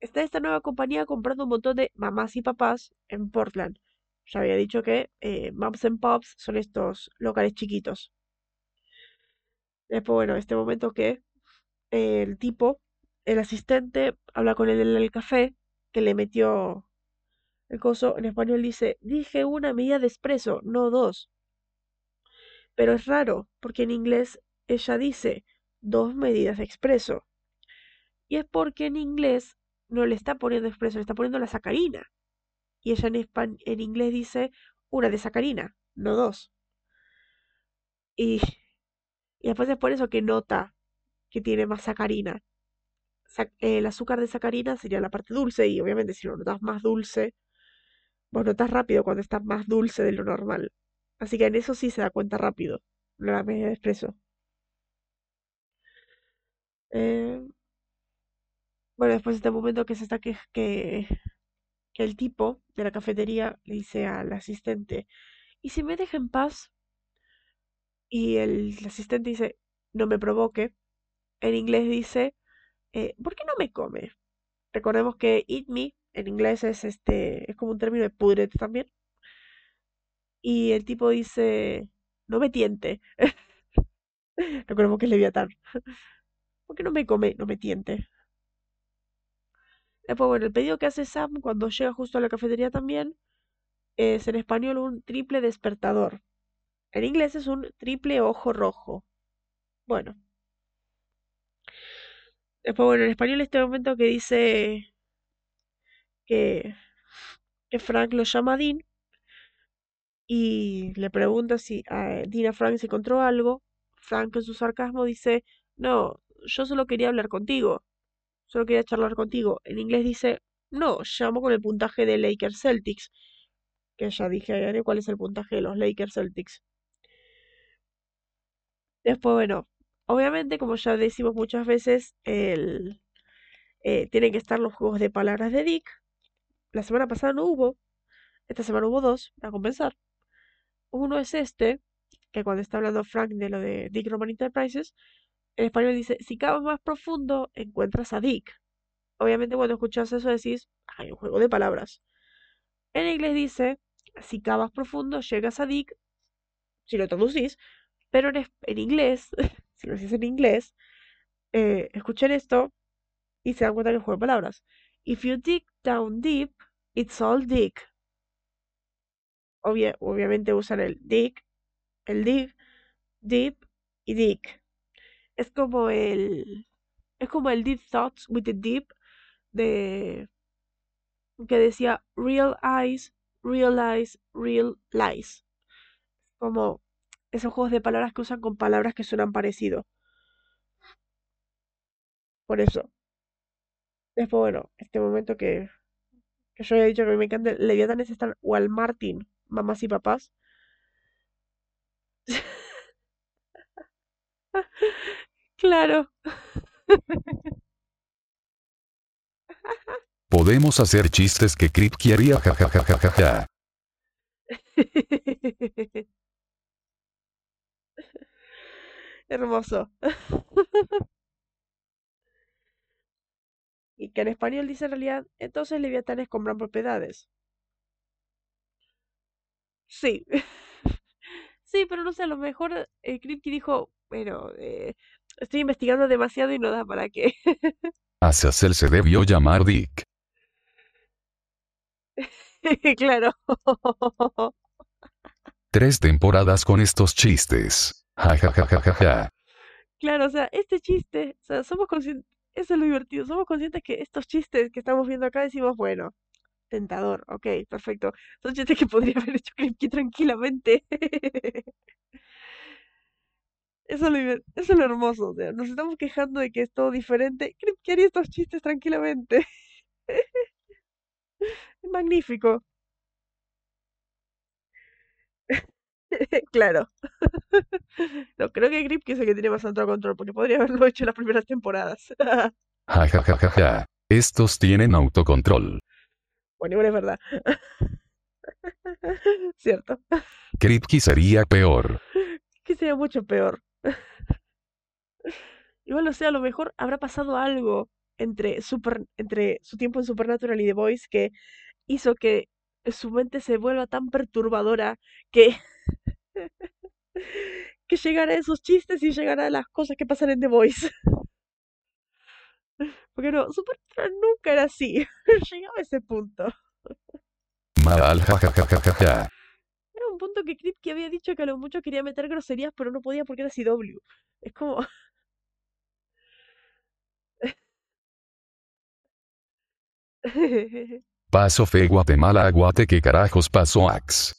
está esta nueva compañía comprando un montón de mamás y papás en Portland. Ya había dicho que eh, Moms and Pops son estos locales chiquitos. Después, bueno, este momento que el tipo, el asistente, habla con él en el café, que le metió el coso. En español dice, dije una medida de expreso, no dos. Pero es raro, porque en inglés ella dice dos medidas de expreso. Y es porque en inglés no le está poniendo expreso, le está poniendo la sacarina. Y ella en, en inglés dice una de sacarina, no dos. Y, y después es por eso que nota que tiene más sacarina. sac- el azúcar de sacarina sería la parte dulce y obviamente si lo notas más dulce, vos notas rápido cuando está más dulce de lo normal. Así que en eso sí se da cuenta rápido, la medida de espresso. Eh, bueno, después de este momento que se está que, que, que el tipo de la cafetería le dice al asistente, ¿y si me deja en paz? Y el asistente dice, no me provoque. En inglés dice, eh, ¿por qué no me come? Recordemos que eat me en inglés es este, es como un término de pudrete también. Y el tipo dice, no me tiente. Recordemos que es Leviatán. ¿Por qué no me come? No me tiente. Después, bueno, el pedido que hace Sam cuando llega justo a la cafetería también es en español un triple despertador. En inglés es un triple ojo rojo. Bueno. Después, bueno, en español este momento que dice que, Frank lo llama a Dean y le pregunta si a Dean a Frank se encontró algo. Frank en su sarcasmo dice, no, yo solo quería hablar contigo. Solo quería charlar contigo. En inglés dice, no, llamo con el puntaje de Lakers Celtics. Que ya dije cuál es el puntaje de los Lakers Celtics. Después, bueno, obviamente, como ya decimos muchas veces, el, eh, tienen que estar los juegos de palabras de Dick. La semana pasada no hubo. Esta semana hubo dos, para compensar. Uno es este, que cuando está hablando Frank de lo de Dick Roman Enterprises, en español dice, si cavas más profundo, encuentras a Dick. Obviamente cuando escuchas eso decís, hay un juego de palabras. En inglés dice, si cavas profundo, llegas a Dick, si lo traducís, pero en, en inglés, si lo decís en inglés, eh, escuchen esto y se dan cuenta que un juego de palabras. If you dig down deep, it's all. Obvia- obviamente usan el dig, el dig, deep y dick. Es como el, es como el deep thoughts with the deep de que decía real eyes, realize, real lies. Como esos juegos de palabras que usan con palabras que suenan parecido. Por eso. Después, bueno, este momento que, que yo había dicho que me encanta, Leviatán es estar o al Martin, mamás y papás. Claro.
Podemos hacer chistes que Kripke haría jajajajaja.
Hermoso. Y que en español dice en realidad, entonces leviatanes compran propiedades. Sí. Sí, pero no sé, a lo mejor eh, Kripke dijo, bueno, eh, estoy investigando demasiado y no da para qué.
A Cecil se debió llamar Dick.
Claro.
Tres temporadas con estos chistes. Jajajajaja.
Claro, o sea, este chiste, o sea, somos conscientes, eso es lo divertido, somos conscientes que estos chistes que estamos viendo acá decimos, bueno, tentador, ok, perfecto. Son chistes que podría haber hecho Kripke tranquilamente. Eso es lo, eso es lo hermoso, o sea, nos estamos quejando de que es todo diferente. Kripke haría estos chistes tranquilamente. Es magnífico. Claro. No, creo que Kripke es el que tiene más autocontrol, porque podría haberlo hecho en las primeras temporadas.
Jajajajaja. Estos tienen autocontrol.
Bueno, igual es verdad. Cierto.
Kripke sería peor.
Que sea mucho peor. Igual, o sea, a lo mejor habrá pasado algo entre, super, entre su tiempo en Supernatural y The Voice que hizo que su mente se vuelva tan perturbadora que, que llegara a esos chistes y llegara a las cosas que pasan en The Voice. Porque no, Supernatural nunca era así. Llegaba a ese punto.
Mal.
Era un punto que Kripke había dicho que a lo mucho quería meter groserías, pero no podía porque era CW. Es como...
Paso fe Guatemala aguate que carajos pasó ax.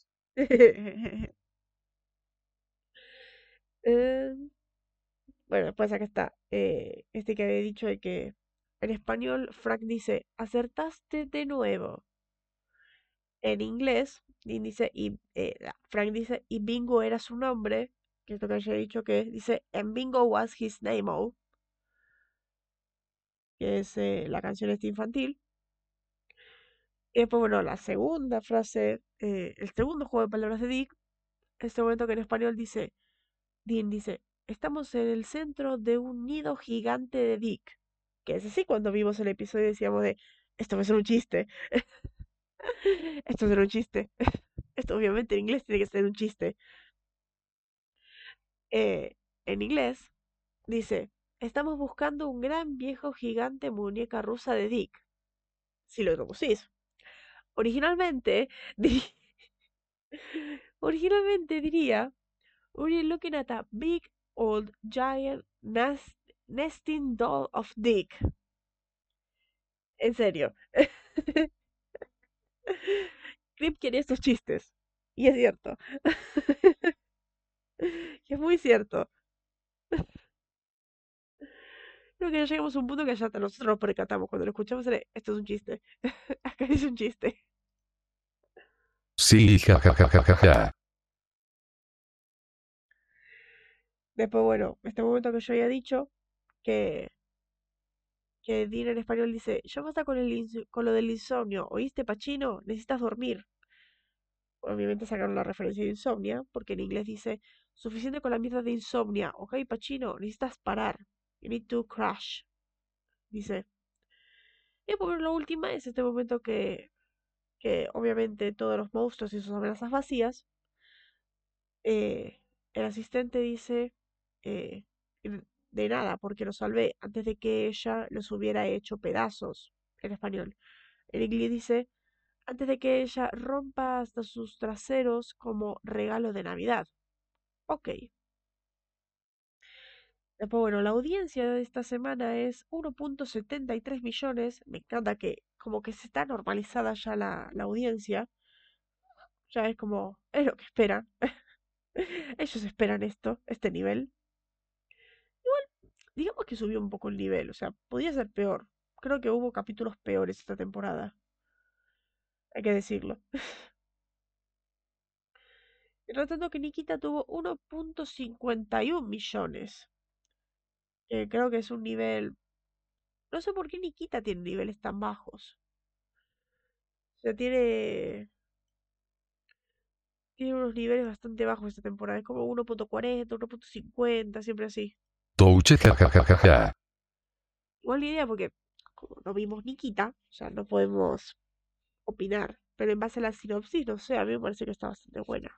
Eh, bueno, pues acá está. eh, este que había dicho de que En español, Frank dice, acertaste de nuevo. En inglés, dice, y, eh, Frank dice, y Bingo era su nombre, que es lo que ya he dicho que dice, and Bingo was his name, -o", que es la canción infantil. Y después, bueno, la segunda frase, el segundo juego de palabras de Dick, este momento que en español dice, Dean dice, estamos en el centro de un nido gigante de Dick. Que es así cuando vimos el episodio decíamos de, esto va a ser un chiste. esto va a ser un chiste. esto obviamente en inglés tiene que ser un chiste. Eh, en inglés dice, estamos buscando un gran viejo gigante muñeca rusa de Dick. Si lo traducís. Originalmente, originalmente diría, we're looking at a big old giant nesting doll of Dick. En serio. Crip quería estos chistes. Y es cierto. es muy cierto. Creo que ya llegamos a un punto que ya hasta nosotros nos percatamos cuando lo escuchamos. Esto es un chiste. Acá es un chiste.
Sí, ja,
Después, bueno, este momento que yo había dicho, que, que Dean en español dice, ya basta con, el, con lo del insomnio, ¿oíste, Pachino? Necesitas dormir. Obviamente sacaron la referencia de insomnia, porque en inglés dice, suficiente con la mierda de insomnia, ok, Pachino, necesitas parar. You need to crash. Dice. Y por la última es este momento que, que obviamente todos los monstruos y sus amenazas vacías, eh, el asistente dice, eh, de nada, porque lo salvé antes de que ella los hubiera hecho pedazos, en español. En inglés dice, antes de que ella rompa hasta sus traseros como regalo de Navidad. Ok. Después, bueno, la audiencia de esta semana es 1.73 millones. Me encanta que como que se está normalizada ya la, la audiencia. Ya es como, es lo que esperan. Ellos esperan esto, este nivel. Digamos que subió un poco el nivel, o sea, podía ser peor. Creo que hubo capítulos peores esta temporada. Hay que decirlo. Tratando que Nikita tuvo 1.51 millones. Que creo que es un nivel. No sé por qué Nikita tiene niveles tan bajos. O sea, tiene. Tiene unos niveles bastante bajos esta temporada. Es como 1.40, 1.50, siempre así.
Touche, jajajaja.
Igual la idea porque como no vimos Nikita, sea, no podemos opinar. Pero en base a la sinopsis, no sé, a mí me parece que está bastante buena.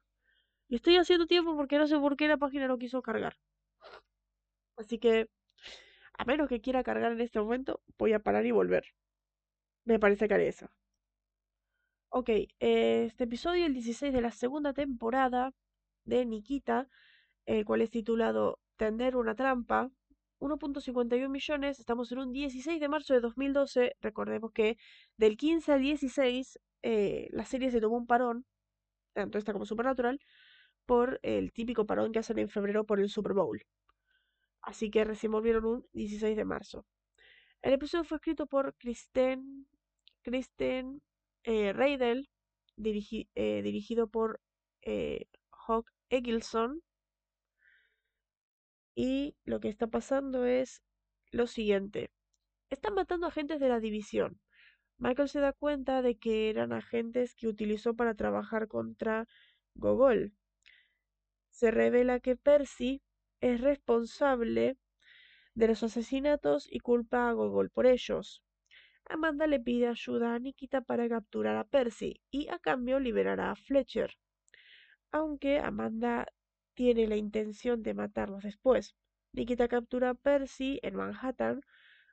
Y estoy haciendo tiempo porque no sé por qué la página no quiso cargar. Así que, a menos que quiera cargar en este momento, voy a parar y volver. Me parece que haré eso. Ok, este episodio, el 16 de la segunda temporada de Nikita, el cual es titulado Tender una trampa, 1.51 millones, estamos en un 16 de marzo de 2012, recordemos que del 15 al 16 eh, la serie se tomó un parón, tanto esta como Supernatural, por el típico parón que hacen en febrero por el Super Bowl. Así que recién volvieron un 16 de marzo. El episodio fue escrito por Kristen, Kristen eh, Reidel, eh, dirigido por eh, Hawk Egilson. Y lo que está pasando es lo siguiente. Están matando agentes de la división. Michael se da cuenta de que eran agentes que utilizó para trabajar contra Gogol. Se revela que Percy es responsable de los asesinatos y culpa a Gogol por ellos. Amanda le pide ayuda a Nikita para capturar a Percy y a cambio liberará a Fletcher. Aunque Amanda tiene la intención de matarlos después. Nikita captura a Percy en Manhattan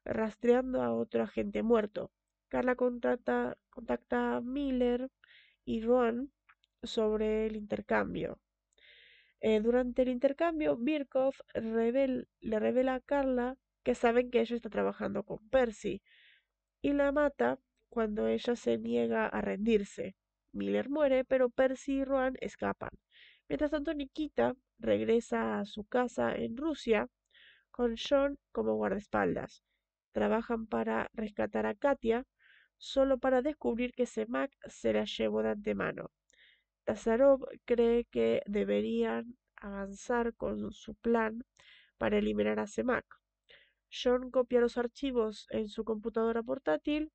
rastreando a otro agente muerto. Carla contacta, contacta a Miller y Rowan sobre el intercambio. Eh, durante el intercambio, Birkov le revela a Carla que saben que ella está trabajando con Percy y la mata cuando ella se niega a rendirse. Miller muere, pero Percy y Rowan escapan. Mientras tanto, Nikita regresa a su casa en Rusia con John como guardaespaldas. trabajan para rescatar a Katia, solo para descubrir que Semak se la llevó de antemano. Tazarov cree que deberían avanzar con su plan para eliminar a Semak. John copia los archivos en su computadora portátil.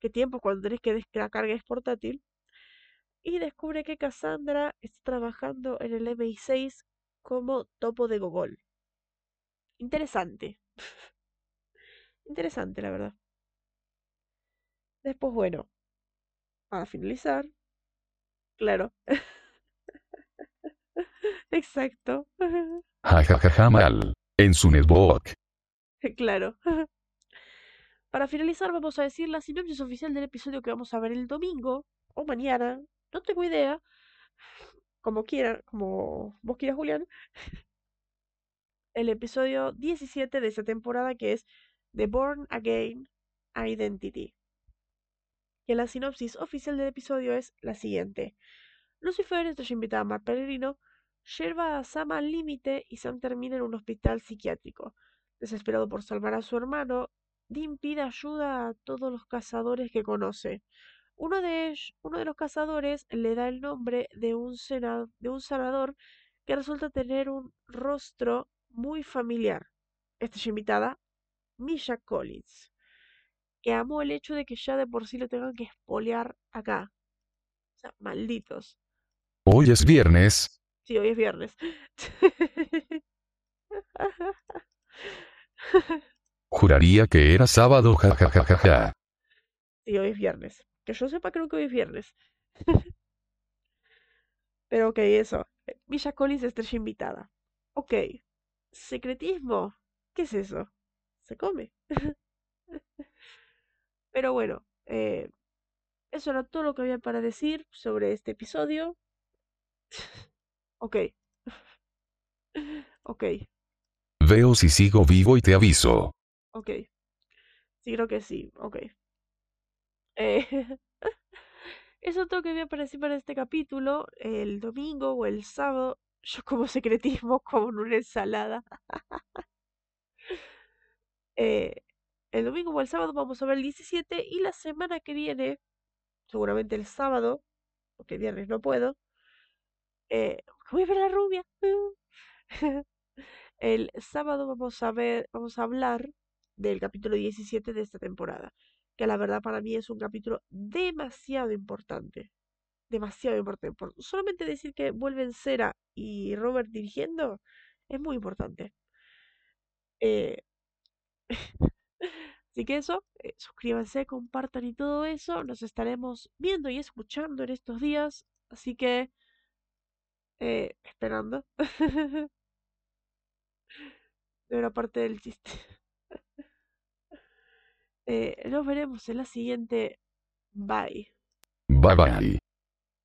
¿Qué tiempo cuando tenés que la carga es portátil? Y descubre que Cassandra está trabajando en el MI6 como topo de Gogol. Interesante. Interesante, la verdad. Después, bueno, para finalizar, claro. Exacto.
Jajajaja mal. En su netbook.
Claro. Para finalizar, vamos a decir la sinopsis oficial del episodio que vamos a ver el domingo o mañana. No tengo idea. Como quiera, como vos quieras, Julián. El episodio 17 de esta temporada que es The Born Again Identity. Que la sinopsis oficial del episodio es la siguiente. Lucifer, estrella invitada a Mar Peregrino, lleva a Sam al límite y Sam termina en un hospital psiquiátrico. Desesperado por salvar a su hermano, Dean pide ayuda a todos los cazadores que conoce. Uno de, ellos, uno de los cazadores le da el nombre de un, de un sanador que resulta tener un rostro muy familiar. Estrella invitada, Misha Collins, que amó el hecho de que ya de por sí lo tengan que espolear acá. O sea, malditos.
Hoy es viernes.
Sí, hoy es viernes.
Juraría que era sábado, jajajaja.
Sí, hoy es viernes. Que yo sepa, creo que hoy es viernes. Pero ok, eso. Villa Collins, estrella invitada. Ok. Secretismo. ¿Qué es eso? Se come. Pero bueno, eh, eso era todo lo que había para decir sobre este episodio. ok. ok.
Veo si sigo vivo y te aviso.
Ok. Sí, creo que sí. Ok. Eh, eso todo que había para decir para este capítulo. El domingo o el sábado, yo como secretismo como en una ensalada. Eh, el domingo o el sábado vamos a ver el 17 y la semana que viene, seguramente el sábado, porque viernes no puedo, eh, voy a ver la rubia. el sábado vamos a ver, vamos a hablar del capítulo 17 de esta temporada, que la verdad para mí es un capítulo demasiado importante. Demasiado importante. Por solamente decir que vuelven Cera y Robert dirigiendo es muy importante. Eh, así que eso, eh, suscríbanse, compartan y todo eso. Nos estaremos viendo y escuchando en estos días. Así que, eh, esperando. de una parte del chiste. Eh, nos veremos en la siguiente. Bye.
Bye bye.